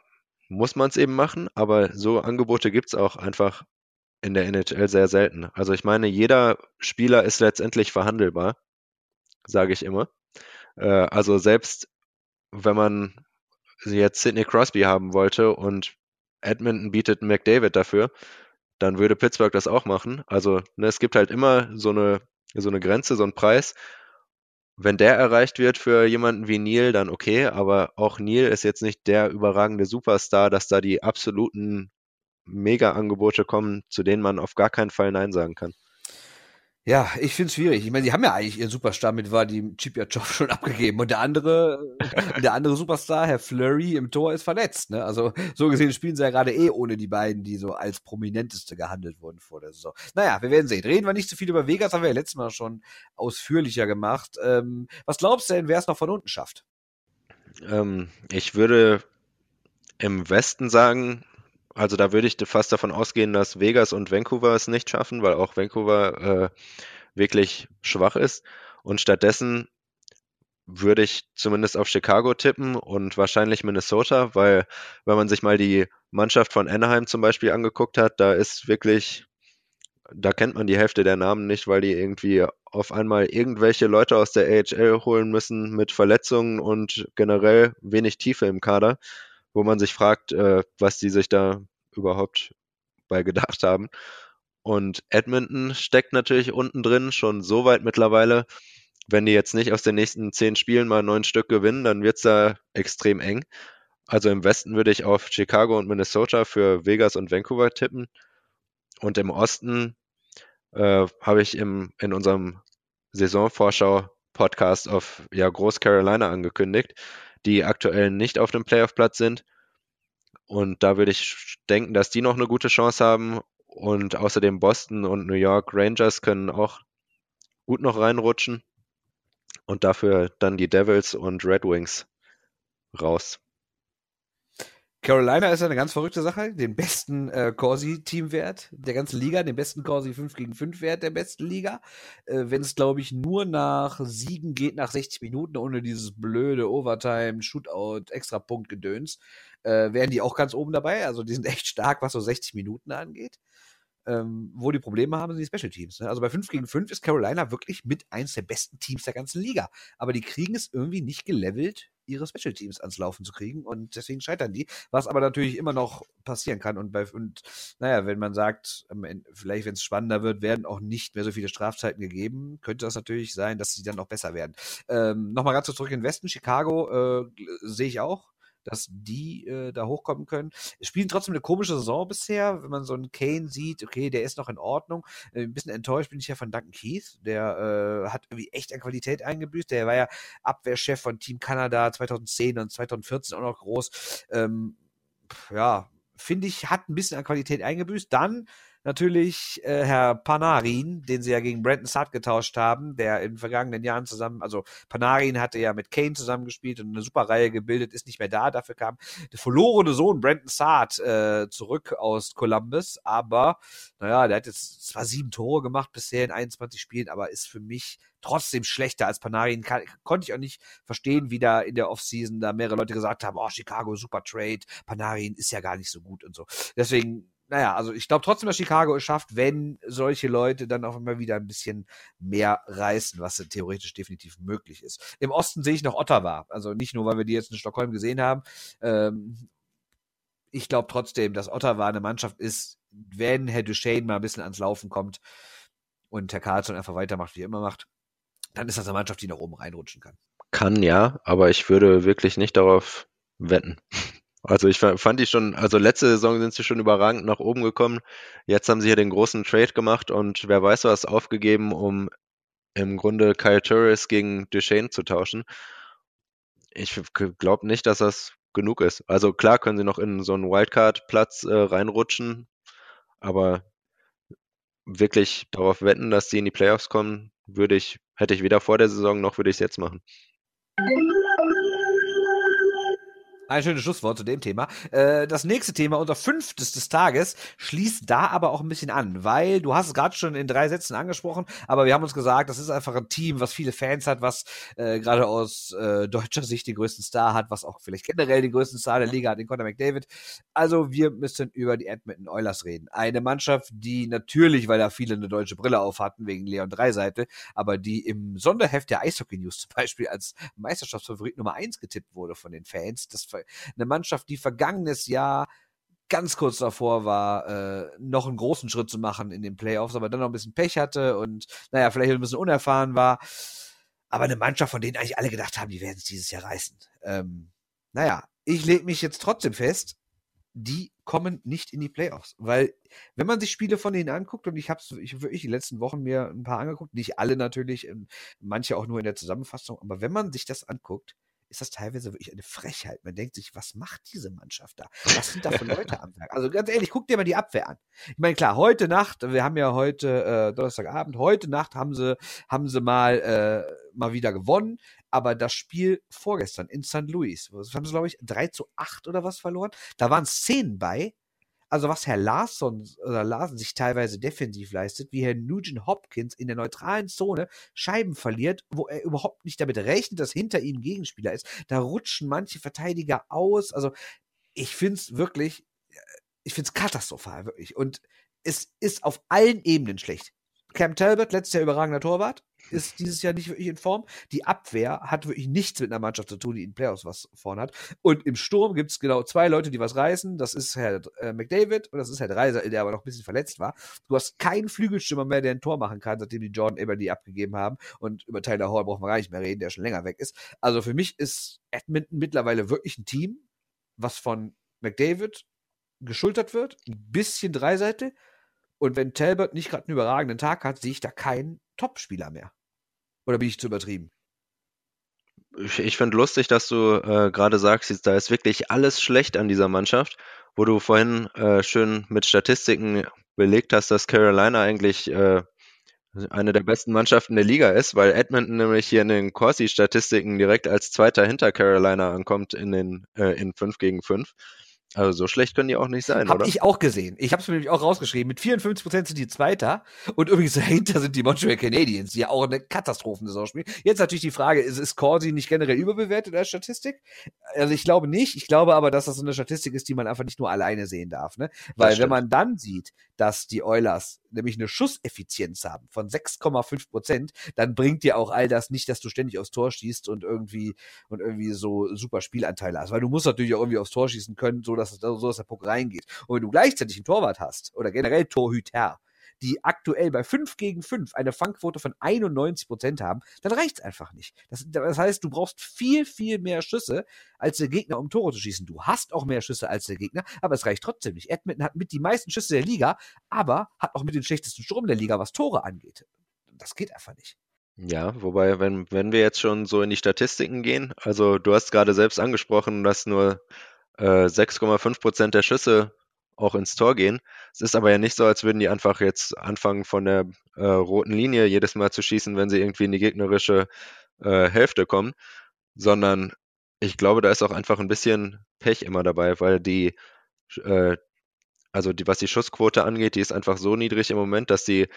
muss man es eben machen, aber so Angebote gibt es auch einfach in der NHL sehr selten. Also ich meine, jeder Spieler ist letztendlich verhandelbar, sage ich immer. Äh, also selbst wenn man jetzt Sidney Crosby haben wollte und Edmonton bietet McDavid dafür, dann würde Pittsburgh das auch machen. Also ne, es gibt halt immer so eine, so eine Grenze, so einen Preis. Wenn der erreicht wird für jemanden wie Neil, dann okay, aber auch Neil ist jetzt nicht der überragende Superstar, dass da die absoluten Mega-Angebote kommen, zu denen man auf gar keinen Fall Nein sagen kann. Ja, ich finde es schwierig. Ich meine, sie haben ja eigentlich ihren Superstar mit Vadim Chipyachov schon abgegeben und der andere, der andere Superstar, Herr Flurry im Tor, ist verletzt. Ne? Also so gesehen spielen sie ja gerade eh ohne die beiden, die so als prominenteste gehandelt wurden vor der Saison. Naja, wir werden sehen. Reden wir nicht zu viel über Vegas, haben wir ja letztes Mal schon ausführlicher gemacht. Ähm, was glaubst du denn, wer es noch von unten schafft? Ähm, ich würde im Westen sagen, also da würde ich fast davon ausgehen, dass Vegas und Vancouver es nicht schaffen, weil auch Vancouver äh, wirklich schwach ist. Und stattdessen würde ich zumindest auf Chicago tippen und wahrscheinlich Minnesota, weil wenn man sich mal die Mannschaft von Anaheim zum Beispiel angeguckt hat, da ist wirklich, da kennt man die Hälfte der Namen nicht, weil die irgendwie auf einmal irgendwelche Leute aus der AHL holen müssen mit Verletzungen und generell wenig Tiefe im Kader wo man sich fragt, äh, was die sich da überhaupt bei gedacht haben. Und Edmonton steckt natürlich unten drin, schon so weit mittlerweile. Wenn die jetzt nicht aus den nächsten zehn Spielen mal neun Stück gewinnen, dann wird es da extrem eng. Also im Westen würde ich auf Chicago und Minnesota für Vegas und Vancouver tippen. Und im Osten äh, habe ich im, in unserem Saisonvorschau-Podcast auf ja, Groß Carolina angekündigt die aktuell nicht auf dem Playoff-Platz sind. Und da würde ich denken, dass die noch eine gute Chance haben. Und außerdem Boston und New York Rangers können auch gut noch reinrutschen. Und dafür dann die Devils und Red Wings raus. Carolina ist eine ganz verrückte Sache. Den besten äh, Corsi-Teamwert der ganzen Liga, den besten Corsi 5 gegen 5 Wert der besten Liga. Äh, Wenn es, glaube ich, nur nach Siegen geht, nach 60 Minuten, ohne dieses blöde Overtime, Shootout, Extra-Punkt-Gedöns, äh, wären die auch ganz oben dabei. Also die sind echt stark, was so 60 Minuten angeht. Ähm, wo die Probleme haben, sind die Special Teams. Ne? Also bei 5 gegen 5 ist Carolina wirklich mit eins der besten Teams der ganzen Liga. Aber die kriegen es irgendwie nicht gelevelt, ihre Special Teams ans Laufen zu kriegen und deswegen scheitern die, was aber natürlich immer noch passieren kann und bei und naja, wenn man sagt, vielleicht wenn es spannender wird, werden auch nicht mehr so viele Strafzeiten gegeben, könnte das natürlich sein, dass sie dann auch besser werden. Ähm, Nochmal ganz zurück in den Westen, Chicago äh, sehe ich auch dass die äh, da hochkommen können. Spielen trotzdem eine komische Saison bisher, wenn man so einen Kane sieht, okay, der ist noch in Ordnung. Äh, ein bisschen enttäuscht bin ich ja von Duncan Keith, der äh, hat irgendwie echt an Qualität eingebüßt. Der war ja Abwehrchef von Team Kanada 2010 und 2014 auch noch groß. Ähm, ja, finde ich, hat ein bisschen an Qualität eingebüßt. Dann natürlich äh, Herr Panarin, den sie ja gegen Brandon Saad getauscht haben, der in den vergangenen Jahren zusammen, also Panarin hatte ja mit Kane zusammengespielt und eine super Reihe gebildet, ist nicht mehr da. Dafür kam der verlorene Sohn Brandon Saad äh, zurück aus Columbus, aber naja, der hat jetzt zwar sieben Tore gemacht bisher in 21 Spielen, aber ist für mich trotzdem schlechter als Panarin. Kann, konnte ich auch nicht verstehen, wie da in der Offseason da mehrere Leute gesagt haben, oh, Chicago, super Trade, Panarin ist ja gar nicht so gut und so. Deswegen naja, also ich glaube trotzdem, dass Chicago es schafft, wenn solche Leute dann auch immer wieder ein bisschen mehr reißen, was theoretisch definitiv möglich ist. Im Osten sehe ich noch Ottawa. Also nicht nur, weil wir die jetzt in Stockholm gesehen haben. Ähm, ich glaube trotzdem, dass Ottawa eine Mannschaft ist, wenn Herr Duchesne mal ein bisschen ans Laufen kommt und Herr Carlson einfach weitermacht, wie er immer macht, dann ist das eine Mannschaft, die nach oben reinrutschen kann. Kann ja, aber ich würde wirklich nicht darauf wetten. Also ich fand die schon, also letzte Saison sind sie schon überragend nach oben gekommen. Jetzt haben sie hier den großen Trade gemacht und wer weiß was aufgegeben, um im Grunde Kyle Turris gegen Duchesne zu tauschen. Ich glaube nicht, dass das genug ist. Also klar können sie noch in so einen Wildcard-Platz äh, reinrutschen, aber wirklich darauf wetten, dass sie in die Playoffs kommen, würde ich, hätte ich weder vor der Saison noch würde ich es jetzt machen. Ein schönes Schlusswort zu dem Thema. Äh, das nächste Thema, unser fünftes des Tages, schließt da aber auch ein bisschen an, weil du hast es gerade schon in drei Sätzen angesprochen, aber wir haben uns gesagt, das ist einfach ein Team, was viele Fans hat, was äh, gerade aus äh, deutscher Sicht den größten Star hat, was auch vielleicht generell den größten Star der Liga hat, den Conor McDavid. Also wir müssen über die Edmonton Oilers reden. Eine Mannschaft, die natürlich, weil da viele eine deutsche Brille auf hatten, wegen Leon Dreiseite, aber die im Sonderheft der Eishockey News zum Beispiel als Meisterschaftsfavorit Nummer eins getippt wurde von den Fans. Das eine Mannschaft, die vergangenes Jahr ganz kurz davor war, äh, noch einen großen Schritt zu machen in den Playoffs, aber dann noch ein bisschen Pech hatte und naja, vielleicht ein bisschen unerfahren war. Aber eine Mannschaft, von denen eigentlich alle gedacht haben, die werden es dieses Jahr reißen. Ähm, naja, ich lege mich jetzt trotzdem fest, die kommen nicht in die Playoffs. Weil, wenn man sich Spiele von denen anguckt, und ich habe ich wirklich die letzten Wochen mir ein paar angeguckt, nicht alle natürlich, ähm, manche auch nur in der Zusammenfassung, aber wenn man sich das anguckt, ist das teilweise wirklich eine Frechheit. Man denkt sich, was macht diese Mannschaft da? Was sind da für Leute am Werk? Also ganz ehrlich, guck dir mal die Abwehr an. Ich meine, klar, heute Nacht, wir haben ja heute äh, Donnerstagabend, heute Nacht haben sie, haben sie mal, äh, mal wieder gewonnen, aber das Spiel vorgestern in St. Louis, haben sie, glaube ich, 3 zu 8 oder was verloren. Da waren Szenen bei, also was Herr Larson oder Larsen sich teilweise defensiv leistet, wie Herr Nugent Hopkins in der neutralen Zone Scheiben verliert, wo er überhaupt nicht damit rechnet, dass hinter ihm Gegenspieler ist. Da rutschen manche Verteidiger aus. Also ich finde es wirklich, äh, ich finde es katastrophal, wirklich. Und es ist auf allen Ebenen schlecht. Cam Talbot, letztes Jahr überragender Torwart, ist dieses Jahr nicht wirklich in Form. Die Abwehr hat wirklich nichts mit einer Mannschaft zu tun, die in Playoffs was vorne hat. Und im Sturm gibt es genau zwei Leute, die was reißen. Das ist Herr äh, McDavid und das ist Herr Dreiser, der aber noch ein bisschen verletzt war. Du hast keinen Flügelstürmer mehr, der ein Tor machen kann, seitdem die Jordan Eberly abgegeben haben. Und über Tyler Hall brauchen wir gar nicht mehr reden, der schon länger weg ist. Also für mich ist Edmonton mittlerweile wirklich ein Team, was von McDavid geschultert wird. Ein bisschen Dreiseite. Und wenn Talbot nicht gerade einen überragenden Tag hat, sehe ich da keinen Topspieler mehr. Oder bin ich zu übertrieben? Ich, ich finde lustig, dass du äh, gerade sagst, da ist wirklich alles schlecht an dieser Mannschaft, wo du vorhin äh, schön mit Statistiken belegt hast, dass Carolina eigentlich äh, eine der besten Mannschaften der Liga ist, weil Edmonton nämlich hier in den Corsi-Statistiken direkt als Zweiter hinter Carolina ankommt in den äh, in 5 gegen 5. Also so schlecht können die auch nicht sein, Hab oder? ich auch gesehen. Ich habe es mir nämlich auch rausgeschrieben. Mit 54 Prozent sind die Zweiter. Und übrigens dahinter sind die Montreal Canadiens, die ja auch eine Katastrophensaison spielen. Jetzt natürlich die Frage, ist, ist Corsi nicht generell überbewertet als Statistik? Also ich glaube nicht. Ich glaube aber, dass das so eine Statistik ist, die man einfach nicht nur alleine sehen darf. Ne? Weil wenn man dann sieht, dass die Oilers nämlich eine Schusseffizienz haben von 6,5 Prozent, dann bringt dir auch all das nicht, dass du ständig aufs Tor schießt und irgendwie und irgendwie so super Spielanteile hast. Weil du musst natürlich auch irgendwie aufs Tor schießen können, so dass, so dass der Puck reingeht. Und wenn du gleichzeitig einen Torwart hast oder generell Torhüter, die aktuell bei 5 gegen 5 eine Fangquote von 91 Prozent haben, dann reicht's einfach nicht. Das, das, heißt, du brauchst viel, viel mehr Schüsse als der Gegner, um Tore zu schießen. Du hast auch mehr Schüsse als der Gegner, aber es reicht trotzdem nicht. Edmonton hat mit die meisten Schüsse der Liga, aber hat auch mit den schlechtesten Sturm der Liga, was Tore angeht. Das geht einfach nicht. Ja, wobei, wenn, wenn wir jetzt schon so in die Statistiken gehen, also du hast gerade selbst angesprochen, dass nur äh, 6,5 Prozent der Schüsse auch ins Tor gehen. Es ist aber ja nicht so, als würden die einfach jetzt anfangen, von der äh, roten Linie jedes Mal zu schießen, wenn sie irgendwie in die gegnerische äh, Hälfte kommen, sondern ich glaube, da ist auch einfach ein bisschen Pech immer dabei, weil die, äh, also die, was die Schussquote angeht, die ist einfach so niedrig im Moment, dass sie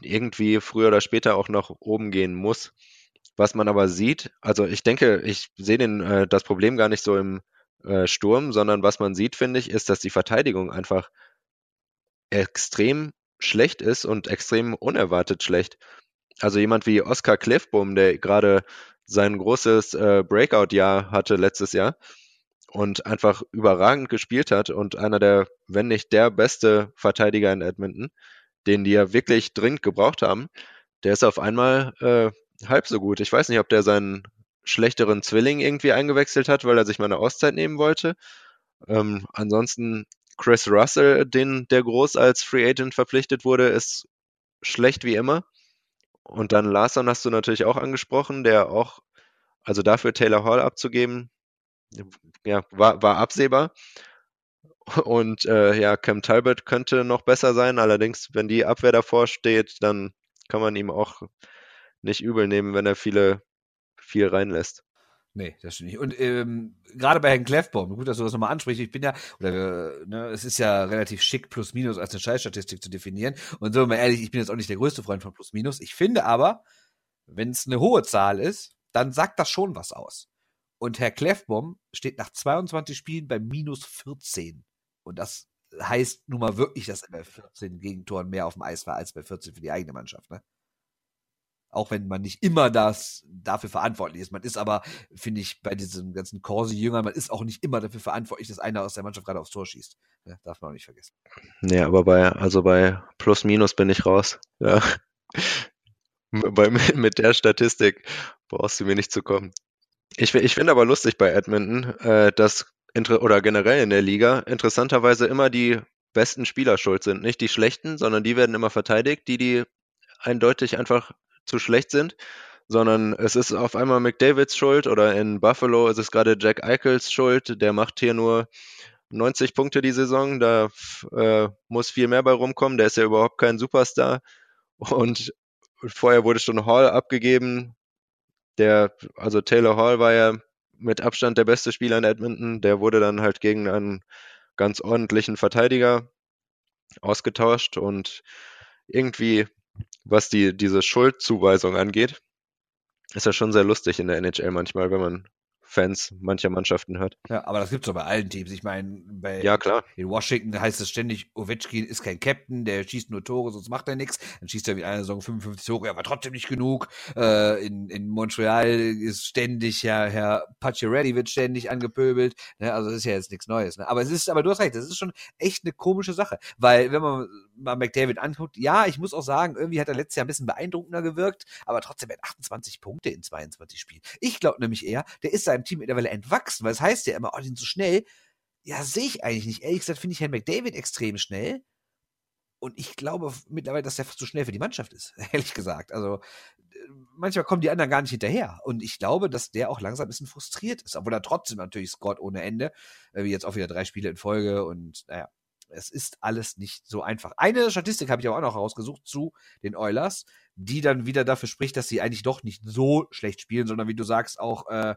irgendwie früher oder später auch nach oben gehen muss. Was man aber sieht, also ich denke, ich sehe äh, das Problem gar nicht so im äh, Sturm, sondern was man sieht, finde ich, ist, dass die Verteidigung einfach extrem schlecht ist und extrem unerwartet schlecht. Also jemand wie Oscar Cliffbaum, der gerade sein großes äh, Breakout-Jahr hatte letztes Jahr und einfach überragend gespielt hat und einer der, wenn nicht der beste Verteidiger in Edmonton, den die ja wirklich dringend gebraucht haben, der ist auf einmal äh, halb so gut. Ich weiß nicht, ob der seinen schlechteren Zwilling irgendwie eingewechselt hat, weil er sich mal eine Auszeit nehmen wollte. Ähm, ansonsten Chris Russell, den der groß als Free Agent verpflichtet wurde, ist schlecht wie immer. Und dann Larson hast du natürlich auch angesprochen, der auch, also dafür Taylor Hall abzugeben, ja, war, war absehbar. Und äh, ja, Cam Talbot könnte noch besser sein. Allerdings, wenn die Abwehr davor steht, dann kann man ihm auch nicht übel nehmen, wenn er viele viel reinlässt. Nee, das stimmt nicht. Und ähm, gerade bei Herrn Kleffbaum, gut, dass du das nochmal ansprichst, ich bin ja, oder ne, es ist ja relativ schick, plus minus als eine Scheißstatistik zu definieren. Und so mal ehrlich, ich bin jetzt auch nicht der größte Freund von plus minus. Ich finde aber, wenn es eine hohe Zahl ist, dann sagt das schon was aus. Und Herr Kleffbaum steht nach 22 Spielen bei minus 14. Und das heißt nun mal wirklich, dass er bei 14 Gegentoren mehr auf dem Eis war als bei 14 für die eigene Mannschaft. Ne? Auch wenn man nicht immer das dafür verantwortlich ist. Man ist aber, finde ich, bei diesen ganzen Corsi-Jüngern, man ist auch nicht immer dafür verantwortlich, dass einer aus der Mannschaft gerade aufs Tor schießt. Ja, darf man auch nicht vergessen. Nee, aber bei, also bei Plus Minus bin ich raus. Ja. bei, mit der Statistik brauchst du mir nicht zu kommen. Ich, ich finde aber lustig bei Edmonton, äh, dass oder generell in der Liga interessanterweise immer die besten Spieler schuld sind. Nicht die schlechten, sondern die werden immer verteidigt, die, die eindeutig einfach zu schlecht sind, sondern es ist auf einmal McDavids Schuld oder in Buffalo ist es gerade Jack Eichels Schuld, der macht hier nur 90 Punkte die Saison, da äh, muss viel mehr bei rumkommen, der ist ja überhaupt kein Superstar. Und vorher wurde schon Hall abgegeben, der, also Taylor Hall war ja mit Abstand der beste Spieler in Edmonton, der wurde dann halt gegen einen ganz ordentlichen Verteidiger ausgetauscht und irgendwie was die, diese Schuldzuweisung angeht, ist ja schon sehr lustig in der NHL manchmal, wenn man Fans mancher Mannschaften hört. Ja, aber das gibt's doch bei allen Teams. Ich meine, bei ja, klar. in Washington heißt es ständig, Ovechkin ist kein Captain, der schießt nur Tore, sonst macht er nichts. Dann schießt er mit einer Saison 55 Tore, aber trotzdem nicht genug. Äh, in, in Montreal ist ständig ja Herr Pacioretty wird ständig angepöbelt. Ne? Also das ist ja jetzt nichts Neues. Ne? Aber es ist, aber du hast recht, das ist schon echt eine komische Sache, weil wenn man mal McDavid anguckt, ja, ich muss auch sagen, irgendwie hat er letztes Jahr ein bisschen beeindruckender gewirkt, aber trotzdem hat 28 Punkte in 22 Spielen. Ich glaube nämlich eher, der ist seinem Team mittlerweile entwachsen, weil es heißt ja immer, oh, die sind so schnell. Ja, sehe ich eigentlich nicht. Ehrlich gesagt finde ich Herrn McDavid extrem schnell. Und ich glaube mittlerweile, dass der zu schnell für die Mannschaft ist, ehrlich gesagt. Also manchmal kommen die anderen gar nicht hinterher. Und ich glaube, dass der auch langsam ein bisschen frustriert ist, obwohl er trotzdem natürlich scored ohne Ende, äh, wie jetzt auch wieder drei Spiele in Folge. Und naja, es ist alles nicht so einfach. Eine Statistik habe ich aber auch noch rausgesucht zu den Oilers, die dann wieder dafür spricht, dass sie eigentlich doch nicht so schlecht spielen, sondern wie du sagst, auch äh,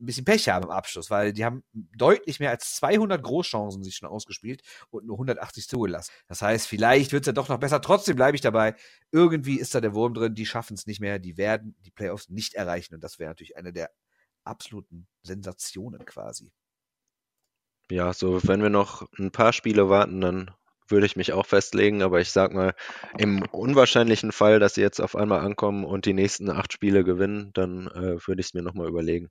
ein bisschen Pech haben im Abschluss, weil die haben deutlich mehr als 200 Großchancen sich schon ausgespielt und nur 180 zugelassen. Das heißt, vielleicht wird es ja doch noch besser. Trotzdem bleibe ich dabei. Irgendwie ist da der Wurm drin. Die schaffen es nicht mehr. Die werden die Playoffs nicht erreichen. Und das wäre natürlich eine der absoluten Sensationen quasi ja, so wenn wir noch ein paar Spiele warten, dann würde ich mich auch festlegen, aber ich sag mal, im unwahrscheinlichen Fall, dass sie jetzt auf einmal ankommen und die nächsten acht Spiele gewinnen, dann äh, würde ich es mir nochmal überlegen.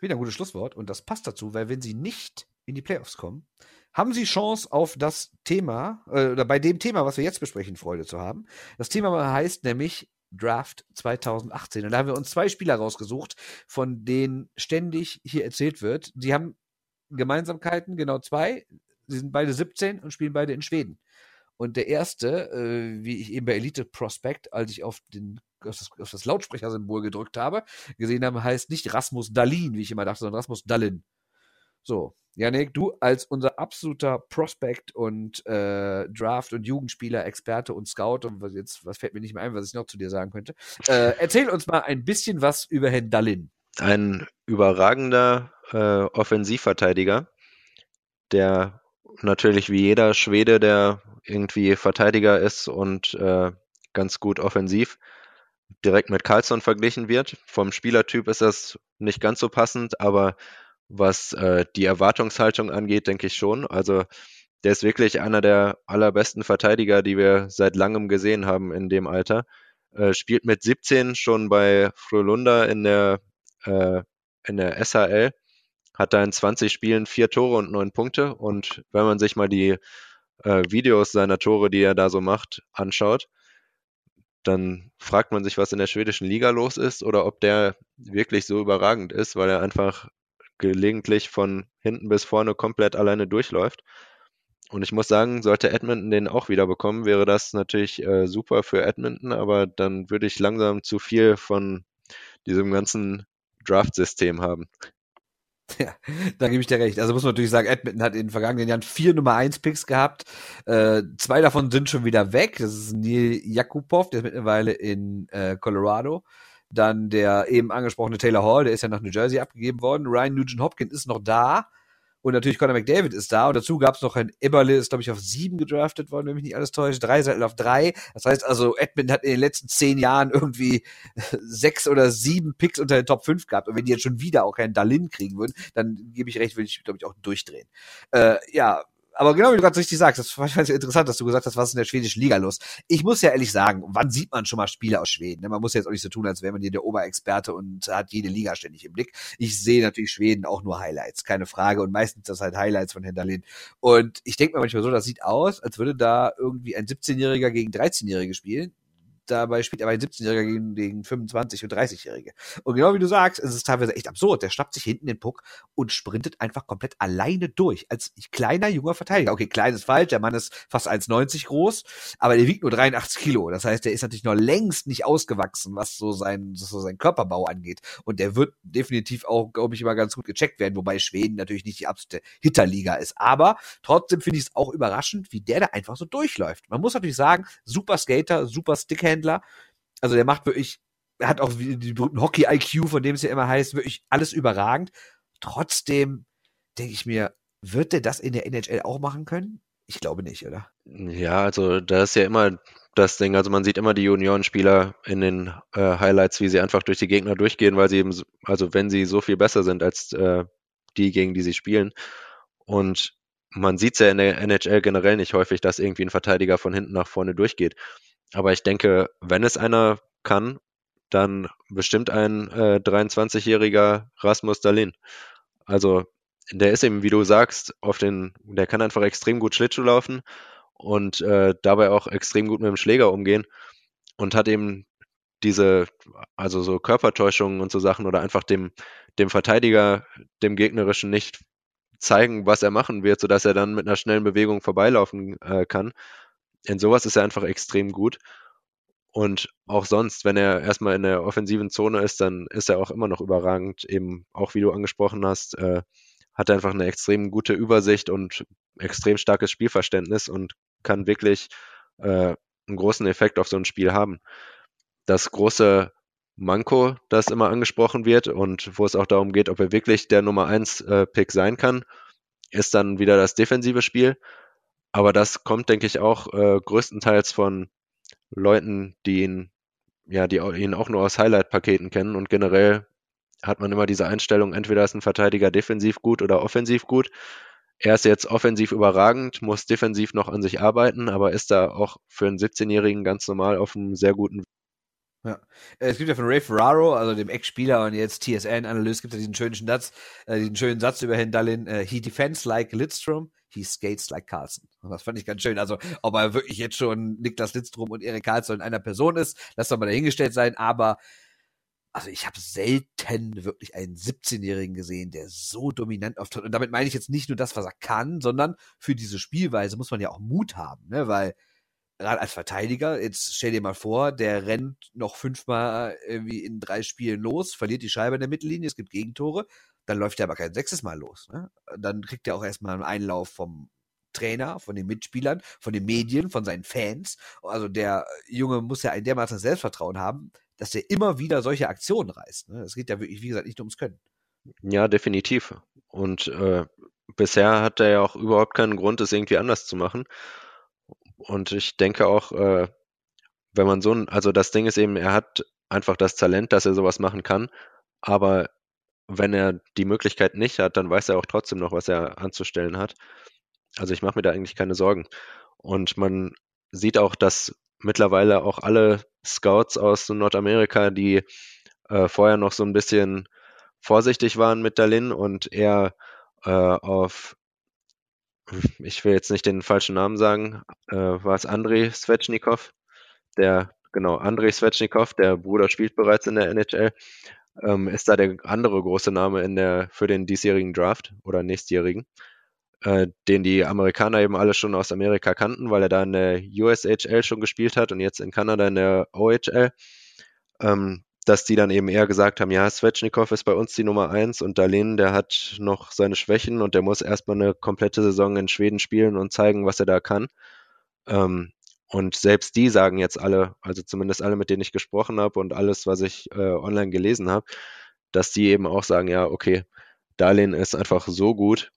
Wieder ein gutes Schlusswort und das passt dazu, weil wenn sie nicht in die Playoffs kommen, haben sie Chance auf das Thema, äh, oder bei dem Thema, was wir jetzt besprechen, Freude zu haben. Das Thema heißt nämlich Draft 2018. Und da haben wir uns zwei Spieler rausgesucht, von denen ständig hier erzählt wird. Sie haben Gemeinsamkeiten, genau zwei. Sie sind beide 17 und spielen beide in Schweden. Und der erste, äh, wie ich eben bei Elite Prospect, als ich auf, den, auf das, auf das Lautsprechersymbol gedrückt habe, gesehen habe, heißt nicht Rasmus Dalin, wie ich immer dachte, sondern Rasmus Dallin. So, Janik, du als unser absoluter Prospect und äh, Draft- und Jugendspieler, Experte und Scout, und was jetzt, was fällt mir nicht mehr ein, was ich noch zu dir sagen könnte, äh, erzähl uns mal ein bisschen was über Herrn Dallin. Ein überragender äh, Offensivverteidiger, der natürlich wie jeder Schwede, der irgendwie Verteidiger ist und äh, ganz gut offensiv, direkt mit Carlson verglichen wird. Vom Spielertyp ist das nicht ganz so passend, aber was äh, die Erwartungshaltung angeht, denke ich schon. Also der ist wirklich einer der allerbesten Verteidiger, die wir seit langem gesehen haben in dem Alter. Äh, spielt mit 17 schon bei Frölunda in der, äh, in der SHL, hat da in 20 Spielen vier Tore und neun Punkte. Und wenn man sich mal die äh, Videos seiner Tore, die er da so macht, anschaut, dann fragt man sich, was in der schwedischen Liga los ist oder ob der wirklich so überragend ist, weil er einfach gelegentlich von hinten bis vorne komplett alleine durchläuft. Und ich muss sagen, sollte Edmonton den auch wieder bekommen, wäre das natürlich äh, super für Edmonton, aber dann würde ich langsam zu viel von diesem ganzen Draft-System haben. Ja, da gebe ich dir recht. Also muss man natürlich sagen, Edmonton hat in den vergangenen Jahren vier Nummer 1 Picks gehabt. Äh, zwei davon sind schon wieder weg. Das ist Neil Jakubov, der ist mittlerweile in äh, Colorado. Dann der eben angesprochene Taylor Hall, der ist ja nach New Jersey abgegeben worden. Ryan Nugent Hopkins ist noch da. Und natürlich Conor McDavid ist da. Und dazu gab es noch ein Eberle, ist, glaube ich, auf sieben gedraftet worden, wenn mich nicht alles täuscht. Drei Seiten auf drei. Das heißt also, Edmund hat in den letzten zehn Jahren irgendwie sechs oder sieben Picks unter den Top 5 gehabt. Und wenn die jetzt schon wieder auch keinen Dalin kriegen würden, dann gebe ich recht, würde ich, glaube ich, auch durchdrehen. Äh, ja, aber genau wie du gerade richtig sagst, das ich interessant, dass du gesagt hast, was ist in der schwedischen Liga los? Ich muss ja ehrlich sagen, wann sieht man schon mal Spiele aus Schweden? Ne, man muss ja jetzt auch nicht so tun, als wäre man hier der Oberexperte und hat jede Liga ständig im Blick. Ich sehe natürlich Schweden auch nur Highlights, keine Frage. Und meistens das halt Highlights von Hinterlin. Und ich denke mir manchmal so, das sieht aus, als würde da irgendwie ein 17-Jähriger gegen 13-Jährige spielen dabei spielt aber ein 17-Jähriger gegen, gegen 25- und 30-Jährige. Und genau wie du sagst, es ist teilweise echt absurd. Der schnappt sich hinten den Puck und sprintet einfach komplett alleine durch. Als kleiner, junger Verteidiger. Okay, klein ist falsch, der Mann ist fast 1,90 groß, aber der wiegt nur 83 Kilo. Das heißt, der ist natürlich noch längst nicht ausgewachsen, was so sein, so sein Körperbau angeht. Und der wird definitiv auch, glaube ich, immer ganz gut gecheckt werden, wobei Schweden natürlich nicht die absolute Hitterliga ist. Aber trotzdem finde ich es auch überraschend, wie der da einfach so durchläuft. Man muss natürlich sagen, super Skater, super Stickhand Händler. Also der macht wirklich, hat auch die berühmten Hockey-IQ, von dem es ja immer heißt, wirklich alles überragend. Trotzdem denke ich mir, wird der das in der NHL auch machen können? Ich glaube nicht, oder? Ja, also da ist ja immer das Ding. Also man sieht immer die Juniorenspieler in den äh, Highlights, wie sie einfach durch die Gegner durchgehen, weil sie eben, also wenn sie so viel besser sind als äh, die, gegen die sie spielen. Und man sieht es ja in der NHL generell nicht häufig, dass irgendwie ein Verteidiger von hinten nach vorne durchgeht. Aber ich denke, wenn es einer kann, dann bestimmt ein äh, 23-jähriger Rasmus Dahlin. Also der ist eben, wie du sagst, auf den, der kann einfach extrem gut Schlittschuh laufen und äh, dabei auch extrem gut mit dem Schläger umgehen und hat eben diese, also so Körpertäuschungen und so Sachen oder einfach dem, dem Verteidiger, dem Gegnerischen nicht zeigen, was er machen wird, sodass er dann mit einer schnellen Bewegung vorbeilaufen äh, kann, in sowas ist er einfach extrem gut. Und auch sonst, wenn er erstmal in der offensiven Zone ist, dann ist er auch immer noch überragend. Eben auch wie du angesprochen hast, äh, hat er einfach eine extrem gute Übersicht und extrem starkes Spielverständnis und kann wirklich äh, einen großen Effekt auf so ein Spiel haben. Das große Manko, das immer angesprochen wird und wo es auch darum geht, ob er wirklich der Nummer 1 äh, Pick sein kann, ist dann wieder das defensive Spiel. Aber das kommt, denke ich, auch äh, größtenteils von Leuten, die ihn, ja, die ihn auch nur aus Highlight-Paketen kennen und generell hat man immer diese Einstellung, entweder ist ein Verteidiger defensiv gut oder offensiv gut. Er ist jetzt offensiv überragend, muss defensiv noch an sich arbeiten, aber ist da auch für einen 17-Jährigen ganz normal auf einem sehr guten Weg. Ja. Äh, es gibt ja von Ray Ferraro, also dem Ex-Spieler und jetzt TSN-Analyst, gibt es ja diesen schönen Satz, äh, diesen schönen Satz über Herrn Dallin, äh, he defends like Lidstrom, he skates like Carlson. Und das fand ich ganz schön. Also, ob er wirklich jetzt schon Niklas Lidstrom und Erik Carlson in einer Person ist, lass doch mal dahingestellt sein, aber also ich habe selten wirklich einen 17-Jährigen gesehen, der so dominant auftritt. Und damit meine ich jetzt nicht nur das, was er kann, sondern für diese Spielweise muss man ja auch Mut haben, ne? Weil gerade als Verteidiger, jetzt stell dir mal vor, der rennt noch fünfmal irgendwie in drei Spielen los, verliert die Scheibe in der Mittellinie, es gibt Gegentore, dann läuft er aber kein sechstes Mal los. Ne? Dann kriegt er auch erstmal einen Einlauf vom Trainer, von den Mitspielern, von den Medien, von seinen Fans. Also der Junge muss ja ein dermaßen Selbstvertrauen haben, dass er immer wieder solche Aktionen reißt. Ne? Es geht ja wirklich, wie gesagt, nicht ums Können. Ja, definitiv. Und äh, bisher hat er ja auch überhaupt keinen Grund, es irgendwie anders zu machen. Und ich denke auch, äh, wenn man so ein, also das Ding ist eben, er hat einfach das Talent, dass er sowas machen kann, aber wenn er die Möglichkeit nicht hat, dann weiß er auch trotzdem noch, was er anzustellen hat. Also ich mache mir da eigentlich keine Sorgen. Und man sieht auch, dass mittlerweile auch alle Scouts aus Nordamerika, die äh, vorher noch so ein bisschen vorsichtig waren mit Dalin und eher äh, auf, ich will jetzt nicht den falschen Namen sagen, äh, war es Andrei Svechnikov, der, genau, Andrei Svechnikov, der Bruder spielt bereits in der NHL, ähm, ist da der andere große Name in der, für den diesjährigen Draft oder nächstjährigen. äh, den die Amerikaner eben alle schon aus Amerika kannten, weil er da in der USHL schon gespielt hat und jetzt in Kanada in der OHL. Ähm, dass die dann eben eher gesagt haben, ja, Svechnikov ist bei uns die Nummer eins und Darlene, der hat noch seine Schwächen und der muss erstmal eine komplette Saison in Schweden spielen und zeigen, was er da kann. Ähm, und selbst die sagen jetzt alle, also zumindest alle, mit denen ich gesprochen habe und alles, was ich äh, online gelesen habe, dass die eben auch sagen, ja, okay, Darlene ist einfach so gut,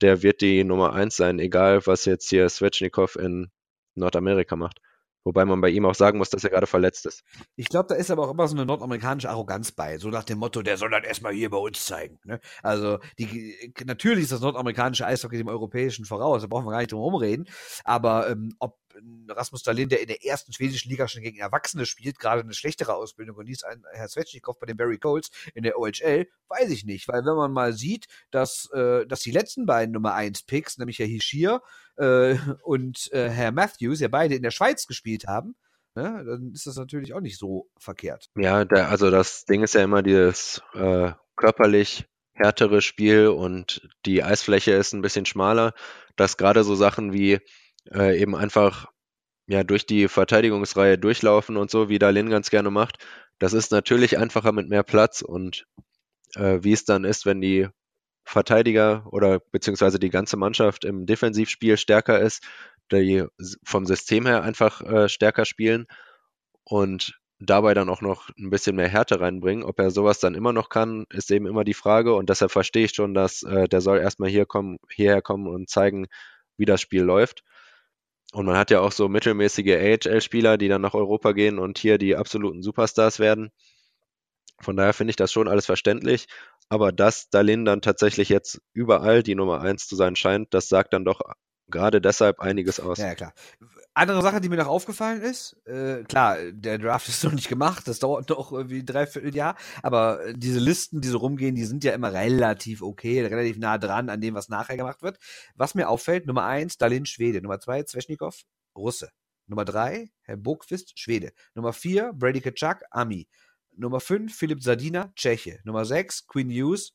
der wird die Nummer eins sein, egal was jetzt hier Svechnikov in Nordamerika macht. Wobei man bei ihm auch sagen muss, dass er gerade verletzt ist. Ich glaube, da ist aber auch immer so eine nordamerikanische Arroganz bei. So nach dem Motto, der soll dann erstmal hier bei uns zeigen. Ne? Also die, natürlich ist das nordamerikanische Eishockey dem europäischen voraus. Da brauchen wir gar nicht drum herum reden. Aber ähm, ob Rasmus Dahlin, der in der ersten schwedischen Liga schon gegen Erwachsene spielt, gerade eine schlechtere Ausbildung und dies ein Herr Svechnikov bei den Barry Colts in der OHL, weiß ich nicht, weil wenn man mal sieht, dass, äh, dass die letzten beiden Nummer 1 Picks, nämlich Herr Hishir äh, und äh, Herr Matthews, ja beide in der Schweiz gespielt haben, ne, dann ist das natürlich auch nicht so verkehrt. Ja, der, also das Ding ist ja immer dieses äh, körperlich härtere Spiel und die Eisfläche ist ein bisschen schmaler, dass gerade so Sachen wie äh, eben einfach ja durch die Verteidigungsreihe durchlaufen und so, wie Dalin ganz gerne macht. Das ist natürlich einfacher mit mehr Platz und äh, wie es dann ist, wenn die Verteidiger oder beziehungsweise die ganze Mannschaft im Defensivspiel stärker ist, die vom System her einfach äh, stärker spielen und dabei dann auch noch ein bisschen mehr Härte reinbringen. Ob er sowas dann immer noch kann, ist eben immer die Frage und deshalb verstehe ich schon, dass äh, der soll erstmal hier kommen, hierher kommen und zeigen, wie das Spiel läuft. Und man hat ja auch so mittelmäßige AHL-Spieler, die dann nach Europa gehen und hier die absoluten Superstars werden. Von daher finde ich das schon alles verständlich. Aber dass Dalin dann tatsächlich jetzt überall die Nummer eins zu sein scheint, das sagt dann doch gerade deshalb einiges aus. Ja, klar. Andere Sache, die mir noch aufgefallen ist, äh, klar, der Draft ist noch nicht gemacht, das dauert noch irgendwie dreiviertel Jahr, aber diese Listen, die so rumgehen, die sind ja immer relativ okay, relativ nah dran an dem, was nachher gemacht wird. Was mir auffällt, Nummer eins, Dalin Schwede, Nummer zwei, Zwetschnikow, Russe. Nummer drei, Herr Burgfist, Schwede. Nummer vier, Brady Kaczak, Ami. Nummer 5 Philipp Sardina, Tscheche. Nummer 6 Queen Hughes,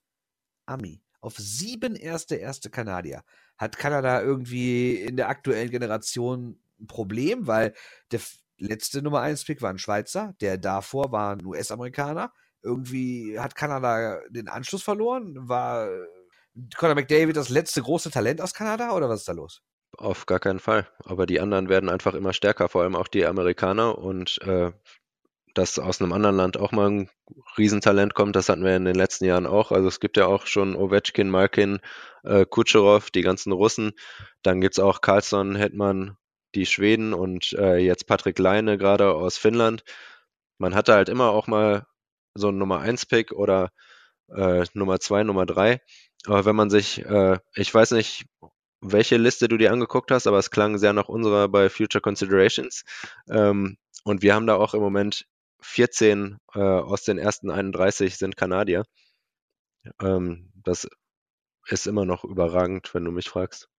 Ami. Auf sieben erste, erste Kanadier. Hat Kanada irgendwie in der aktuellen Generation ein Problem, weil der letzte Nummer 1 Pick war ein Schweizer, der davor war ein US-Amerikaner. Irgendwie hat Kanada den Anschluss verloren. War Conor McDavid das letzte große Talent aus Kanada oder was ist da los? Auf gar keinen Fall. Aber die anderen werden einfach immer stärker, vor allem auch die Amerikaner. Und äh, dass aus einem anderen Land auch mal ein Riesentalent kommt, das hatten wir in den letzten Jahren auch. Also es gibt ja auch schon Ovechkin, Malkin, äh, Kutscherow, die ganzen Russen. Dann gibt's auch Carlsson, Hetman, die Schweden und äh, jetzt Patrick Leine gerade aus Finnland. Man hatte halt immer auch mal so einen Nummer 1 Pick oder äh, Nummer 2, Nummer 3. Aber wenn man sich, äh, ich weiß nicht, welche Liste du dir angeguckt hast, aber es klang sehr nach unserer bei Future Considerations. Ähm, und wir haben da auch im Moment 14 äh, aus den ersten 31 sind Kanadier. Ähm, das ist immer noch überragend, wenn du mich fragst.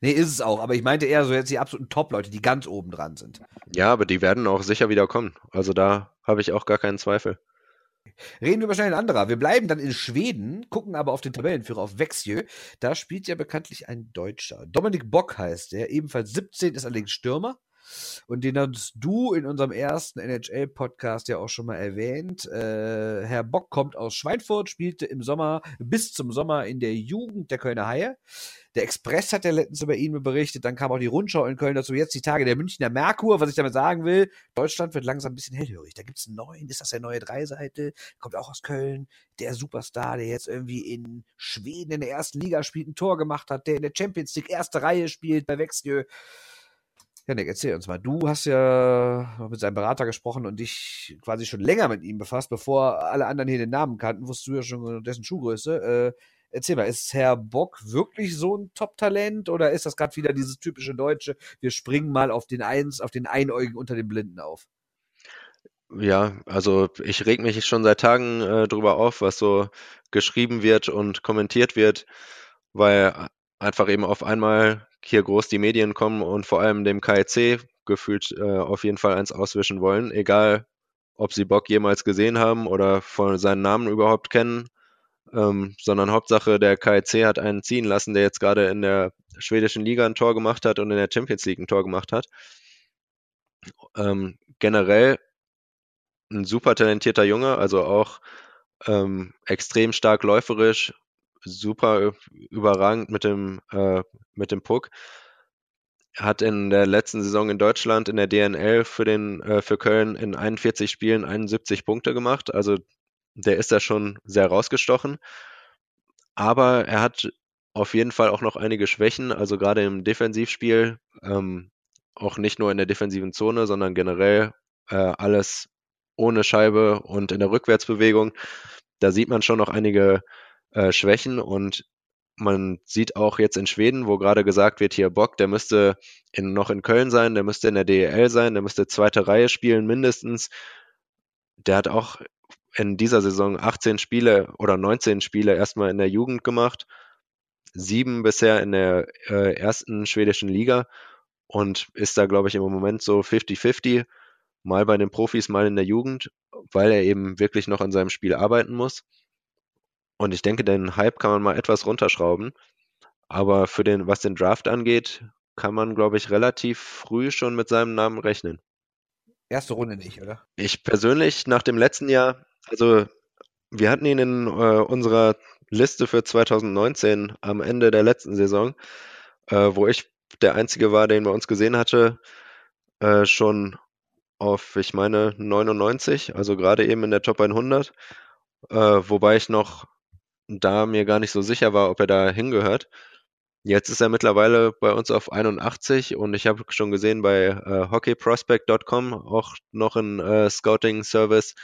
Nee, ist es auch, aber ich meinte eher so jetzt die absoluten Top-Leute, die ganz oben dran sind. Ja, aber die werden auch sicher wieder kommen. Also da habe ich auch gar keinen Zweifel. Reden wir wahrscheinlich ein anderer. Wir bleiben dann in Schweden, gucken aber auf den Tabellenführer, auf Växjö. Da spielt ja bekanntlich ein Deutscher. Dominik Bock heißt der, ebenfalls 17, ist allerdings Stürmer. Und den hast du in unserem ersten NHL-Podcast ja auch schon mal erwähnt. Äh, Herr Bock kommt aus Schweinfurt, spielte im Sommer, bis zum Sommer in der Jugend der Kölner Haie. Der Express hat ja letztens über ihn berichtet, dann kam auch die Rundschau in Köln dazu, jetzt die Tage der Münchner Merkur, was ich damit sagen will, Deutschland wird langsam ein bisschen hellhörig. Da gibt es einen neuen, ist das der neue Dreiseite, kommt auch aus Köln, der Superstar, der jetzt irgendwie in Schweden in der ersten Liga spielt, ein Tor gemacht hat, der in der Champions League erste Reihe spielt bei Wexjö. Janik, erzähl uns mal. Du hast ja mit seinem Berater gesprochen und dich quasi schon länger mit ihm befasst, bevor alle anderen hier den Namen kannten, wusstest du ja schon dessen Schuhgröße. Äh, erzähl mal, ist Herr Bock wirklich so ein Top-Talent oder ist das gerade wieder dieses typische Deutsche, wir springen mal auf den Eins, auf den Einäugigen unter den Blinden auf? Ja, also ich reg mich schon seit Tagen äh, drüber auf, was so geschrieben wird und kommentiert wird, weil einfach eben auf einmal hier groß die Medien kommen und vor allem dem KIC gefühlt äh, auf jeden Fall eins auswischen wollen, egal ob sie Bock jemals gesehen haben oder von seinen Namen überhaupt kennen. ähm, sondern Hauptsache der KIC hat einen ziehen lassen, der jetzt gerade in der schwedischen Liga ein Tor gemacht hat und in der Champions League ein Tor gemacht hat. Ähm, generell ein super talentierter Junge, also auch ähm, extrem stark läuferisch, super überragend mit dem, äh, mit dem Puck. Hat in der letzten Saison in Deutschland in der DNL für, den, äh, für Köln in 41 Spielen 71 Punkte gemacht. Also der ist da schon sehr rausgestochen. Aber er hat auf jeden Fall auch noch einige Schwächen, also gerade im Defensivspiel, ähm, auch nicht nur in der defensiven Zone, sondern generell äh, alles ohne Scheibe und in der Rückwärtsbewegung. Da sieht man schon noch einige äh, Schwächen und man sieht auch jetzt in Schweden, wo gerade gesagt wird, hier Bock, der müsste in, noch in Köln sein, der müsste in der DEL sein, der müsste zweite Reihe spielen mindestens. Der hat auch in dieser Saison 18 Spiele oder 19 Spiele erstmal in der Jugend gemacht, sieben bisher in der äh, ersten schwedischen Liga und ist da, glaube ich, im Moment so 50-50, mal bei den Profis, mal in der Jugend, weil er eben wirklich noch an seinem Spiel arbeiten muss. Und ich denke, den Hype kann man mal etwas runterschrauben. Aber für den, was den Draft angeht, kann man, glaube ich, relativ früh schon mit seinem Namen rechnen. Erste Runde nicht, oder? Ich persönlich nach dem letzten Jahr also, wir hatten ihn in äh, unserer Liste für 2019 am Ende der letzten Saison, äh, wo ich der Einzige war, den bei uns gesehen hatte, äh, schon auf, ich meine, 99, also gerade eben in der Top 100, äh, wobei ich noch da mir gar nicht so sicher war, ob er da hingehört. Jetzt ist er mittlerweile bei uns auf 81 und ich habe schon gesehen bei äh, hockeyprospect.com auch noch ein äh, Scouting-Service,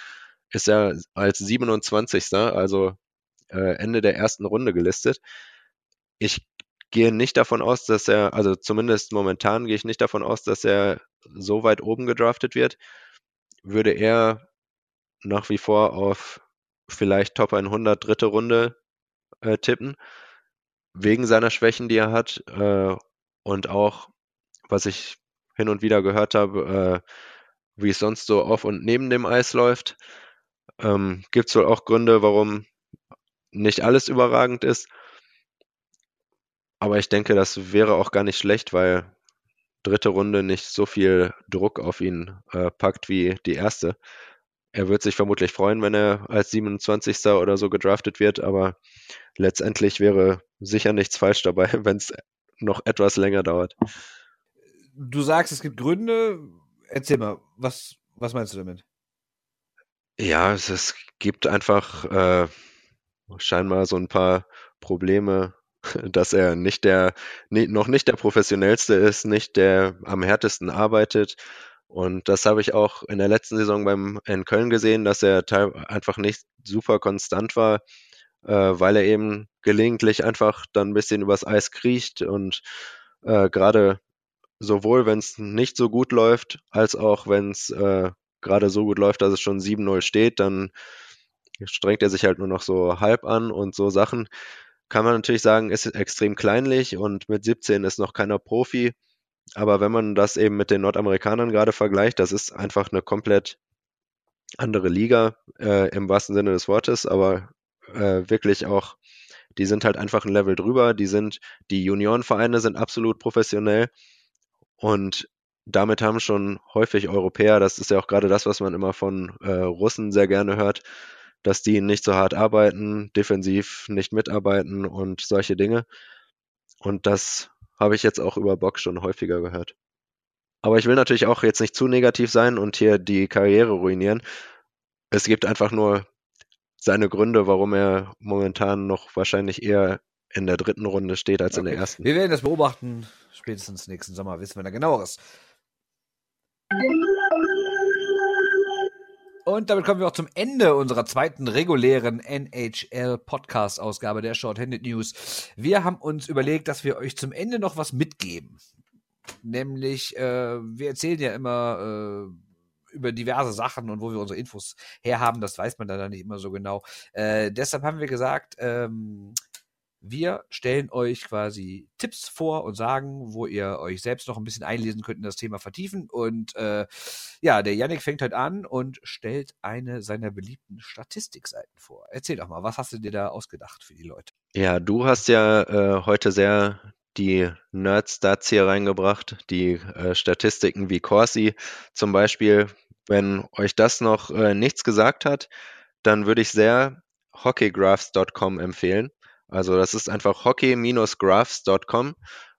ist er als 27. also äh, Ende der ersten Runde gelistet. Ich gehe nicht davon aus, dass er, also zumindest momentan gehe ich nicht davon aus, dass er so weit oben gedraftet wird. Würde er nach wie vor auf vielleicht Top 100 dritte Runde äh, tippen, wegen seiner Schwächen, die er hat äh, und auch, was ich hin und wieder gehört habe, äh, wie es sonst so auf und neben dem Eis läuft. Ähm, Gibt es wohl auch Gründe, warum nicht alles überragend ist. Aber ich denke, das wäre auch gar nicht schlecht, weil dritte Runde nicht so viel Druck auf ihn äh, packt wie die erste. Er wird sich vermutlich freuen, wenn er als 27. oder so gedraftet wird, aber letztendlich wäre sicher nichts falsch dabei, wenn es noch etwas länger dauert. Du sagst, es gibt Gründe. Erzähl mal, was, was meinst du damit? Ja, es, es gibt einfach äh, scheinbar so ein paar Probleme, dass er nicht der, noch nicht der professionellste ist, nicht der am härtesten arbeitet. Und das habe ich auch in der letzten Saison beim in Köln gesehen, dass er einfach nicht super konstant war, äh, weil er eben gelegentlich einfach dann ein bisschen übers Eis kriecht und äh, gerade sowohl wenn es nicht so gut läuft, als auch wenn es äh, gerade so gut läuft, dass es schon 7-0 steht, dann strengt er sich halt nur noch so halb an und so Sachen. Kann man natürlich sagen, ist extrem kleinlich und mit 17 ist noch keiner Profi. Aber wenn man das eben mit den Nordamerikanern gerade vergleicht, das ist einfach eine komplett andere Liga äh, im wahrsten Sinne des Wortes, aber äh, wirklich auch, die sind halt einfach ein Level drüber. Die sind, die Juniorenvereine sind absolut professionell und damit haben schon häufig Europäer, das ist ja auch gerade das, was man immer von äh, Russen sehr gerne hört, dass die nicht so hart arbeiten, defensiv nicht mitarbeiten und solche Dinge. Und das habe ich jetzt auch über Bock schon häufiger gehört. Aber ich will natürlich auch jetzt nicht zu negativ sein und hier die Karriere ruinieren. Es gibt einfach nur seine Gründe, warum er momentan noch wahrscheinlich eher in der dritten Runde steht als okay. in der ersten. Wir werden das beobachten. Spätestens nächsten Sommer wissen wir da genaueres. Und damit kommen wir auch zum Ende unserer zweiten regulären NHL-Podcast-Ausgabe der Shorthanded News. Wir haben uns überlegt, dass wir euch zum Ende noch was mitgeben. Nämlich, äh, wir erzählen ja immer äh, über diverse Sachen und wo wir unsere Infos herhaben, das weiß man dann nicht immer so genau. Äh, deshalb haben wir gesagt, ähm, Wir stellen euch quasi Tipps vor und sagen, wo ihr euch selbst noch ein bisschen einlesen könnt in das Thema vertiefen. Und äh, ja, der Yannick fängt heute an und stellt eine seiner beliebten Statistikseiten vor. Erzähl doch mal, was hast du dir da ausgedacht für die Leute? Ja, du hast ja äh, heute sehr die Nerd-Stats hier reingebracht, die äh, Statistiken wie Corsi zum Beispiel. Wenn euch das noch äh, nichts gesagt hat, dann würde ich sehr hockeygraphs.com empfehlen. Also das ist einfach hockey-graphs.com.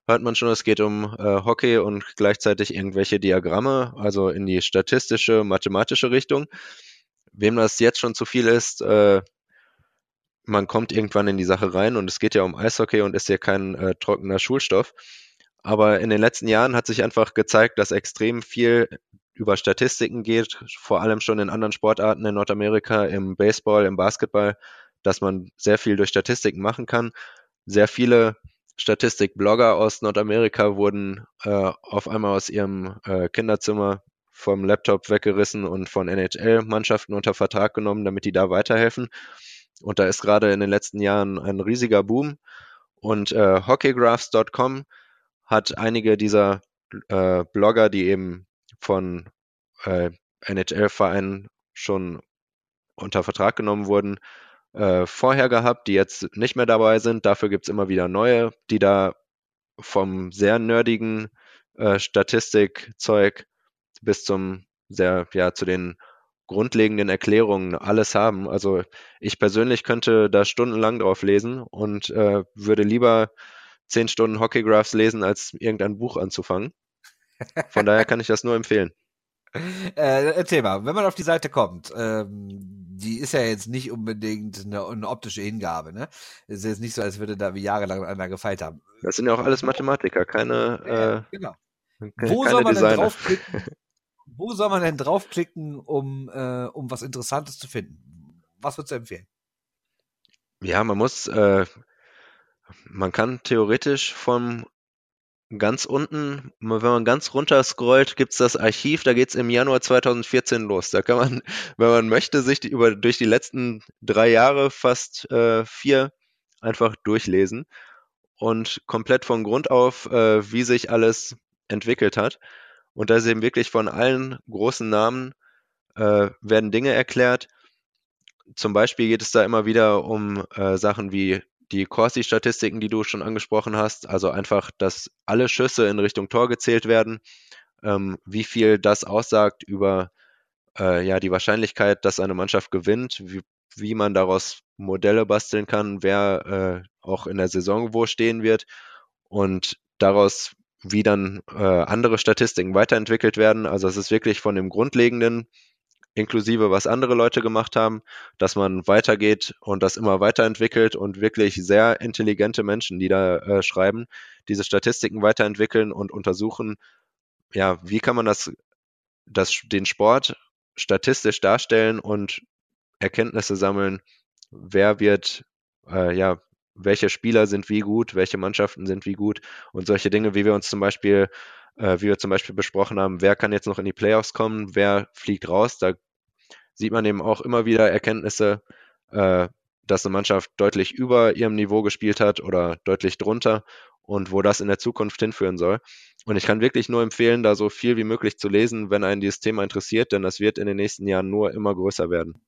Hört man schon, es geht um äh, Hockey und gleichzeitig irgendwelche Diagramme, also in die statistische, mathematische Richtung. Wem das jetzt schon zu viel ist, äh, man kommt irgendwann in die Sache rein und es geht ja um Eishockey und ist hier kein äh, trockener Schulstoff. Aber in den letzten Jahren hat sich einfach gezeigt, dass extrem viel über Statistiken geht, vor allem schon in anderen Sportarten in Nordamerika, im Baseball, im Basketball, dass man sehr viel durch Statistiken machen kann. Sehr viele Statistikblogger aus Nordamerika wurden äh, auf einmal aus ihrem äh, Kinderzimmer vom Laptop weggerissen und von NHL-Mannschaften unter Vertrag genommen, damit die da weiterhelfen. Und da ist gerade in den letzten Jahren ein riesiger Boom. Und äh, hockeygraphs.com hat einige dieser äh, Blogger, die eben von äh, NHL-Vereinen schon unter Vertrag genommen wurden, äh, vorher gehabt, die jetzt nicht mehr dabei sind. Dafür gibt es immer wieder neue, die da vom sehr nerdigen äh, Statistikzeug bis zum sehr, ja, zu den grundlegenden Erklärungen alles haben. Also ich persönlich könnte da stundenlang drauf lesen und äh, würde lieber zehn Stunden Hockeygraphs lesen, als irgendein Buch anzufangen. Von daher kann ich das nur empfehlen. Äh, erzähl mal, wenn man auf die Seite kommt, ähm, die ist ja jetzt nicht unbedingt eine, eine optische Hingabe, ne? Es ist jetzt nicht so, als würde da wie jahrelang einer gefeilt haben. Das sind ja auch alles Mathematiker, keine. Ja, äh, genau. Wo soll man Designer. denn draufklicken? Wo soll man denn draufklicken, um, äh, um was Interessantes zu finden? Was würdest du empfehlen? Ja, man muss, äh, man kann theoretisch vom ganz unten, wenn man ganz runter scrollt, gibt's das Archiv, da geht's im Januar 2014 los. Da kann man, wenn man möchte, sich die, über, durch die letzten drei Jahre, fast äh, vier, einfach durchlesen und komplett von Grund auf, äh, wie sich alles entwickelt hat. Und da ist eben wirklich von allen großen Namen äh, werden Dinge erklärt. Zum Beispiel geht es da immer wieder um äh, Sachen wie die Corsi-Statistiken, die du schon angesprochen hast, also einfach, dass alle Schüsse in Richtung Tor gezählt werden, ähm, wie viel das aussagt über äh, ja, die Wahrscheinlichkeit, dass eine Mannschaft gewinnt, wie, wie man daraus Modelle basteln kann, wer äh, auch in der Saison wo stehen wird und daraus, wie dann äh, andere Statistiken weiterentwickelt werden. Also es ist wirklich von dem Grundlegenden inklusive was andere Leute gemacht haben, dass man weitergeht und das immer weiterentwickelt und wirklich sehr intelligente Menschen, die da äh, schreiben, diese Statistiken weiterentwickeln und untersuchen, ja, wie kann man das, das, den Sport statistisch darstellen und Erkenntnisse sammeln, wer wird, äh, ja, welche Spieler sind wie gut, welche Mannschaften sind wie gut und solche Dinge, wie wir uns zum Beispiel äh, wie wir zum Beispiel besprochen haben, wer kann jetzt noch in die Playoffs kommen, wer fliegt raus. Da sieht man eben auch immer wieder Erkenntnisse, äh, dass eine Mannschaft deutlich über ihrem Niveau gespielt hat oder deutlich drunter und wo das in der Zukunft hinführen soll. Und ich kann wirklich nur empfehlen, da so viel wie möglich zu lesen, wenn einen dieses Thema interessiert, denn das wird in den nächsten Jahren nur immer größer werden.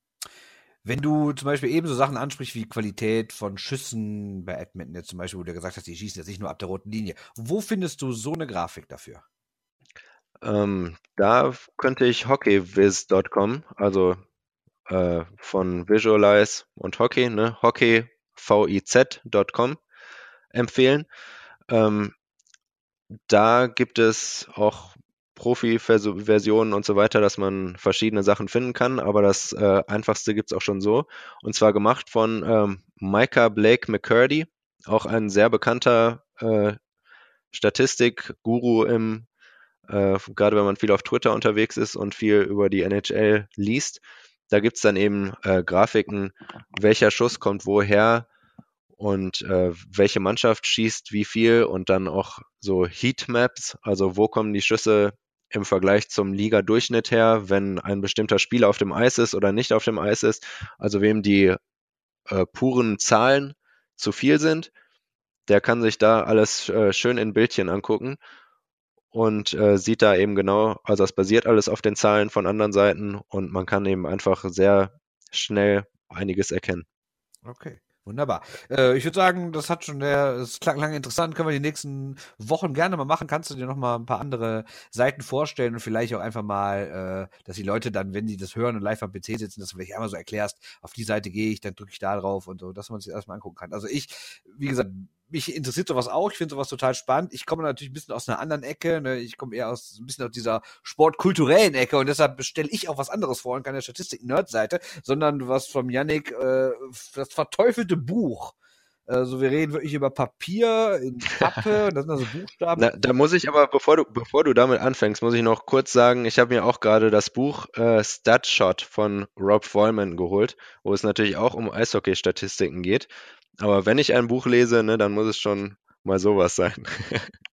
Wenn du zum Beispiel eben so Sachen ansprichst wie Qualität von Schüssen bei Edmonton, jetzt zum Beispiel, wo du gesagt hast, die schießen jetzt nicht nur ab der roten Linie, wo findest du so eine Grafik dafür? Ähm, da könnte ich hockeyviz.com, also äh, von Visualize und Hockey, ne, hockeyviz.com empfehlen. Ähm, da gibt es auch Profi-Versionen und so weiter, dass man verschiedene Sachen finden kann, aber das äh, einfachste gibt es auch schon so. Und zwar gemacht von ähm, Micah Blake McCurdy, auch ein sehr bekannter äh, Statistik-Guru im äh, gerade wenn man viel auf Twitter unterwegs ist und viel über die NHL liest. Da gibt es dann eben äh, Grafiken, welcher Schuss kommt woher und äh, welche Mannschaft schießt wie viel und dann auch so Heatmaps, also wo kommen die Schüsse im Vergleich zum Liga-Durchschnitt her, wenn ein bestimmter Spieler auf dem Eis ist oder nicht auf dem Eis ist, also wem die äh, puren Zahlen zu viel sind der kann sich da alles äh, schön in Bildchen angucken und äh, sieht da eben genau, also es basiert alles auf den Zahlen von anderen Seiten und man kann eben einfach sehr schnell einiges erkennen. Okay. Wunderbar. Äh, ich würde sagen, das hat schon der, es klang lange interessant, können wir die nächsten Wochen gerne mal machen. Kannst du dir noch mal ein paar andere Seiten vorstellen und vielleicht auch einfach mal, äh, dass die Leute dann, wenn die das hören und live am PC sitzen, dass du vielleicht einmal so erklärst, auf die Seite gehe ich, dann drücke ich da drauf und so, dass man sich erstmal angucken kann. Also ich, wie gesagt, mich interessiert sowas auch. Ich finde sowas total spannend. Ich komme natürlich ein bisschen aus einer anderen Ecke. Ne? Ich komme eher aus ein bisschen aus dieser sportkulturellen Ecke und deshalb stelle ich auch was anderes vor und keine Statistik-Nerd-Seite, sondern was vom Yannick äh, das verteufelte Buch. Also wir reden wirklich über Papier in Pappe und das sind also Buchstaben. Na, da muss ich aber, bevor du, bevor du damit anfängst, muss ich noch kurz sagen, ich habe mir auch gerade das Buch äh, Statshot von Rob Vollman geholt, wo es natürlich auch um Eishockey-Statistiken geht. Aber wenn ich ein Buch lese, ne, dann muss es schon mal sowas sein.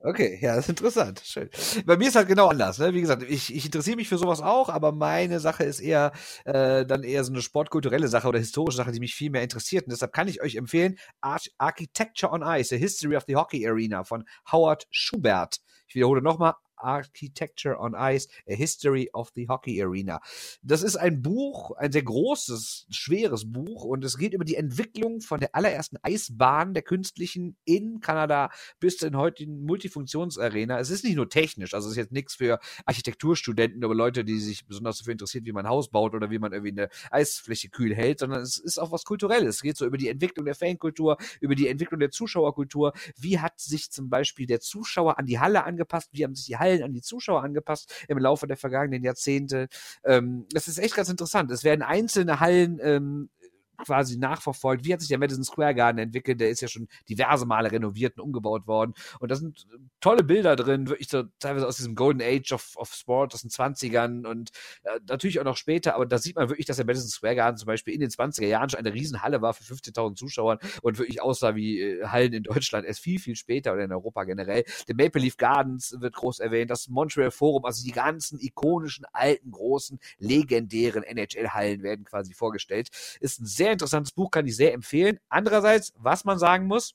Okay, ja, das ist interessant. Schön. Bei mir ist halt genau anders. Ne? Wie gesagt, ich, ich interessiere mich für sowas auch, aber meine Sache ist eher äh, dann eher so eine sportkulturelle Sache oder historische Sache, die mich viel mehr interessiert. Und deshalb kann ich euch empfehlen, Ar Architecture on Ice, The History of the Hockey Arena von Howard Schubert. Ich wiederhole nochmal, Architecture on Ice, A History of the Hockey Arena. Das ist ein Buch, ein sehr großes, schweres Buch und es geht über die Entwicklung von der allerersten Eisbahn der künstlichen in Kanada bis zur heutigen Multifunktionsarena. Es ist nicht nur technisch, also es ist jetzt nichts für Architekturstudenten oder Leute, die sich besonders dafür interessieren, wie man ein Haus baut oder wie man irgendwie eine Eisfläche kühl hält, sondern es ist auch was Kulturelles. Es geht so über die Entwicklung der Fankultur, über die Entwicklung der Zuschauerkultur. Wie hat sich zum Beispiel der Zuschauer an die Halle angepasst? Wie haben sich die Halle Hallen an die Zuschauer angepasst im Laufe der vergangenen Jahrzehnte. Ähm, das ist echt ganz interessant. Es werden einzelne Hallen ähm, quasi nachverfolgt. Wie hat sich der Madison Square Garden entwickelt? Der ist ja schon diverse Male renoviert und umgebaut worden. Und da sind tolle Bilder drin, wirklich so teilweise aus diesem Golden Age of, of Sport aus den 20ern und äh, natürlich auch noch später. Aber da sieht man wirklich, dass der Madison Square Garden zum Beispiel in den 20er Jahren schon eine Riesenhalle war für 15.000 Zuschauern und wirklich aussah wie äh, Hallen in Deutschland erst viel, viel später oder in Europa generell. Der Maple Leaf Gardens wird groß erwähnt, das Montreal Forum, also die ganzen ikonischen, alten, großen, legendären NHL-Hallen werden quasi vorgestellt. Ist ein sehr sehr interessantes Buch, kann ich sehr empfehlen. Andererseits, was man sagen muss,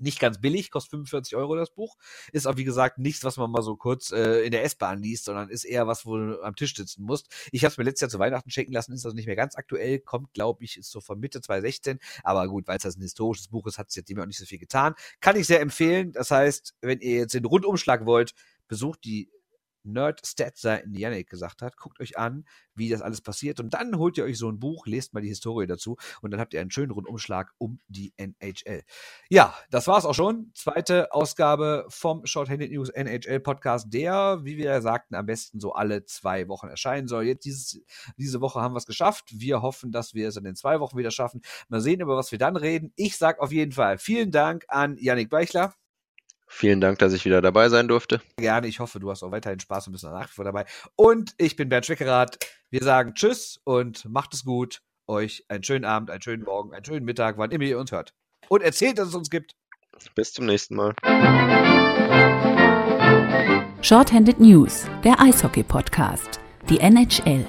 nicht ganz billig, kostet 45 Euro das Buch. Ist auch, wie gesagt, nichts, was man mal so kurz äh, in der S-Bahn liest, sondern ist eher was, wo du am Tisch sitzen musst. Ich habe es mir letztes Jahr zu Weihnachten schenken lassen, ist also nicht mehr ganz aktuell, kommt, glaube ich, ist so von Mitte 2016. Aber gut, weil es das ein historisches Buch ist, hat es jetzt auch nicht so viel getan. Kann ich sehr empfehlen. Das heißt, wenn ihr jetzt den Rundumschlag wollt, besucht die Nerd-Stat-Seiten, die Yannick gesagt hat. Guckt euch an, wie das alles passiert und dann holt ihr euch so ein Buch, lest mal die Historie dazu und dann habt ihr einen schönen Rundumschlag um die NHL. Ja, das war's auch schon. Zweite Ausgabe vom Shorthanded News NHL Podcast, der, wie wir sagten, am besten so alle zwei Wochen erscheinen soll. Jetzt dieses, diese Woche haben wir es geschafft. Wir hoffen, dass wir es in den zwei Wochen wieder schaffen. Mal sehen, über was wir dann reden. Ich sag auf jeden Fall vielen Dank an Yannick Beichler. Vielen Dank, dass ich wieder dabei sein durfte. Gerne. Ich hoffe, du hast auch weiterhin Spaß und bist nach wie vor dabei. Und ich bin Bernd Schwickerath. Wir sagen Tschüss und macht es gut. Euch einen schönen Abend, einen schönen Morgen, einen schönen Mittag, wann immer ihr uns hört. Und erzählt, dass es uns gibt. Bis zum nächsten Mal. Shorthanded News, der Eishockey-Podcast. Die NHL.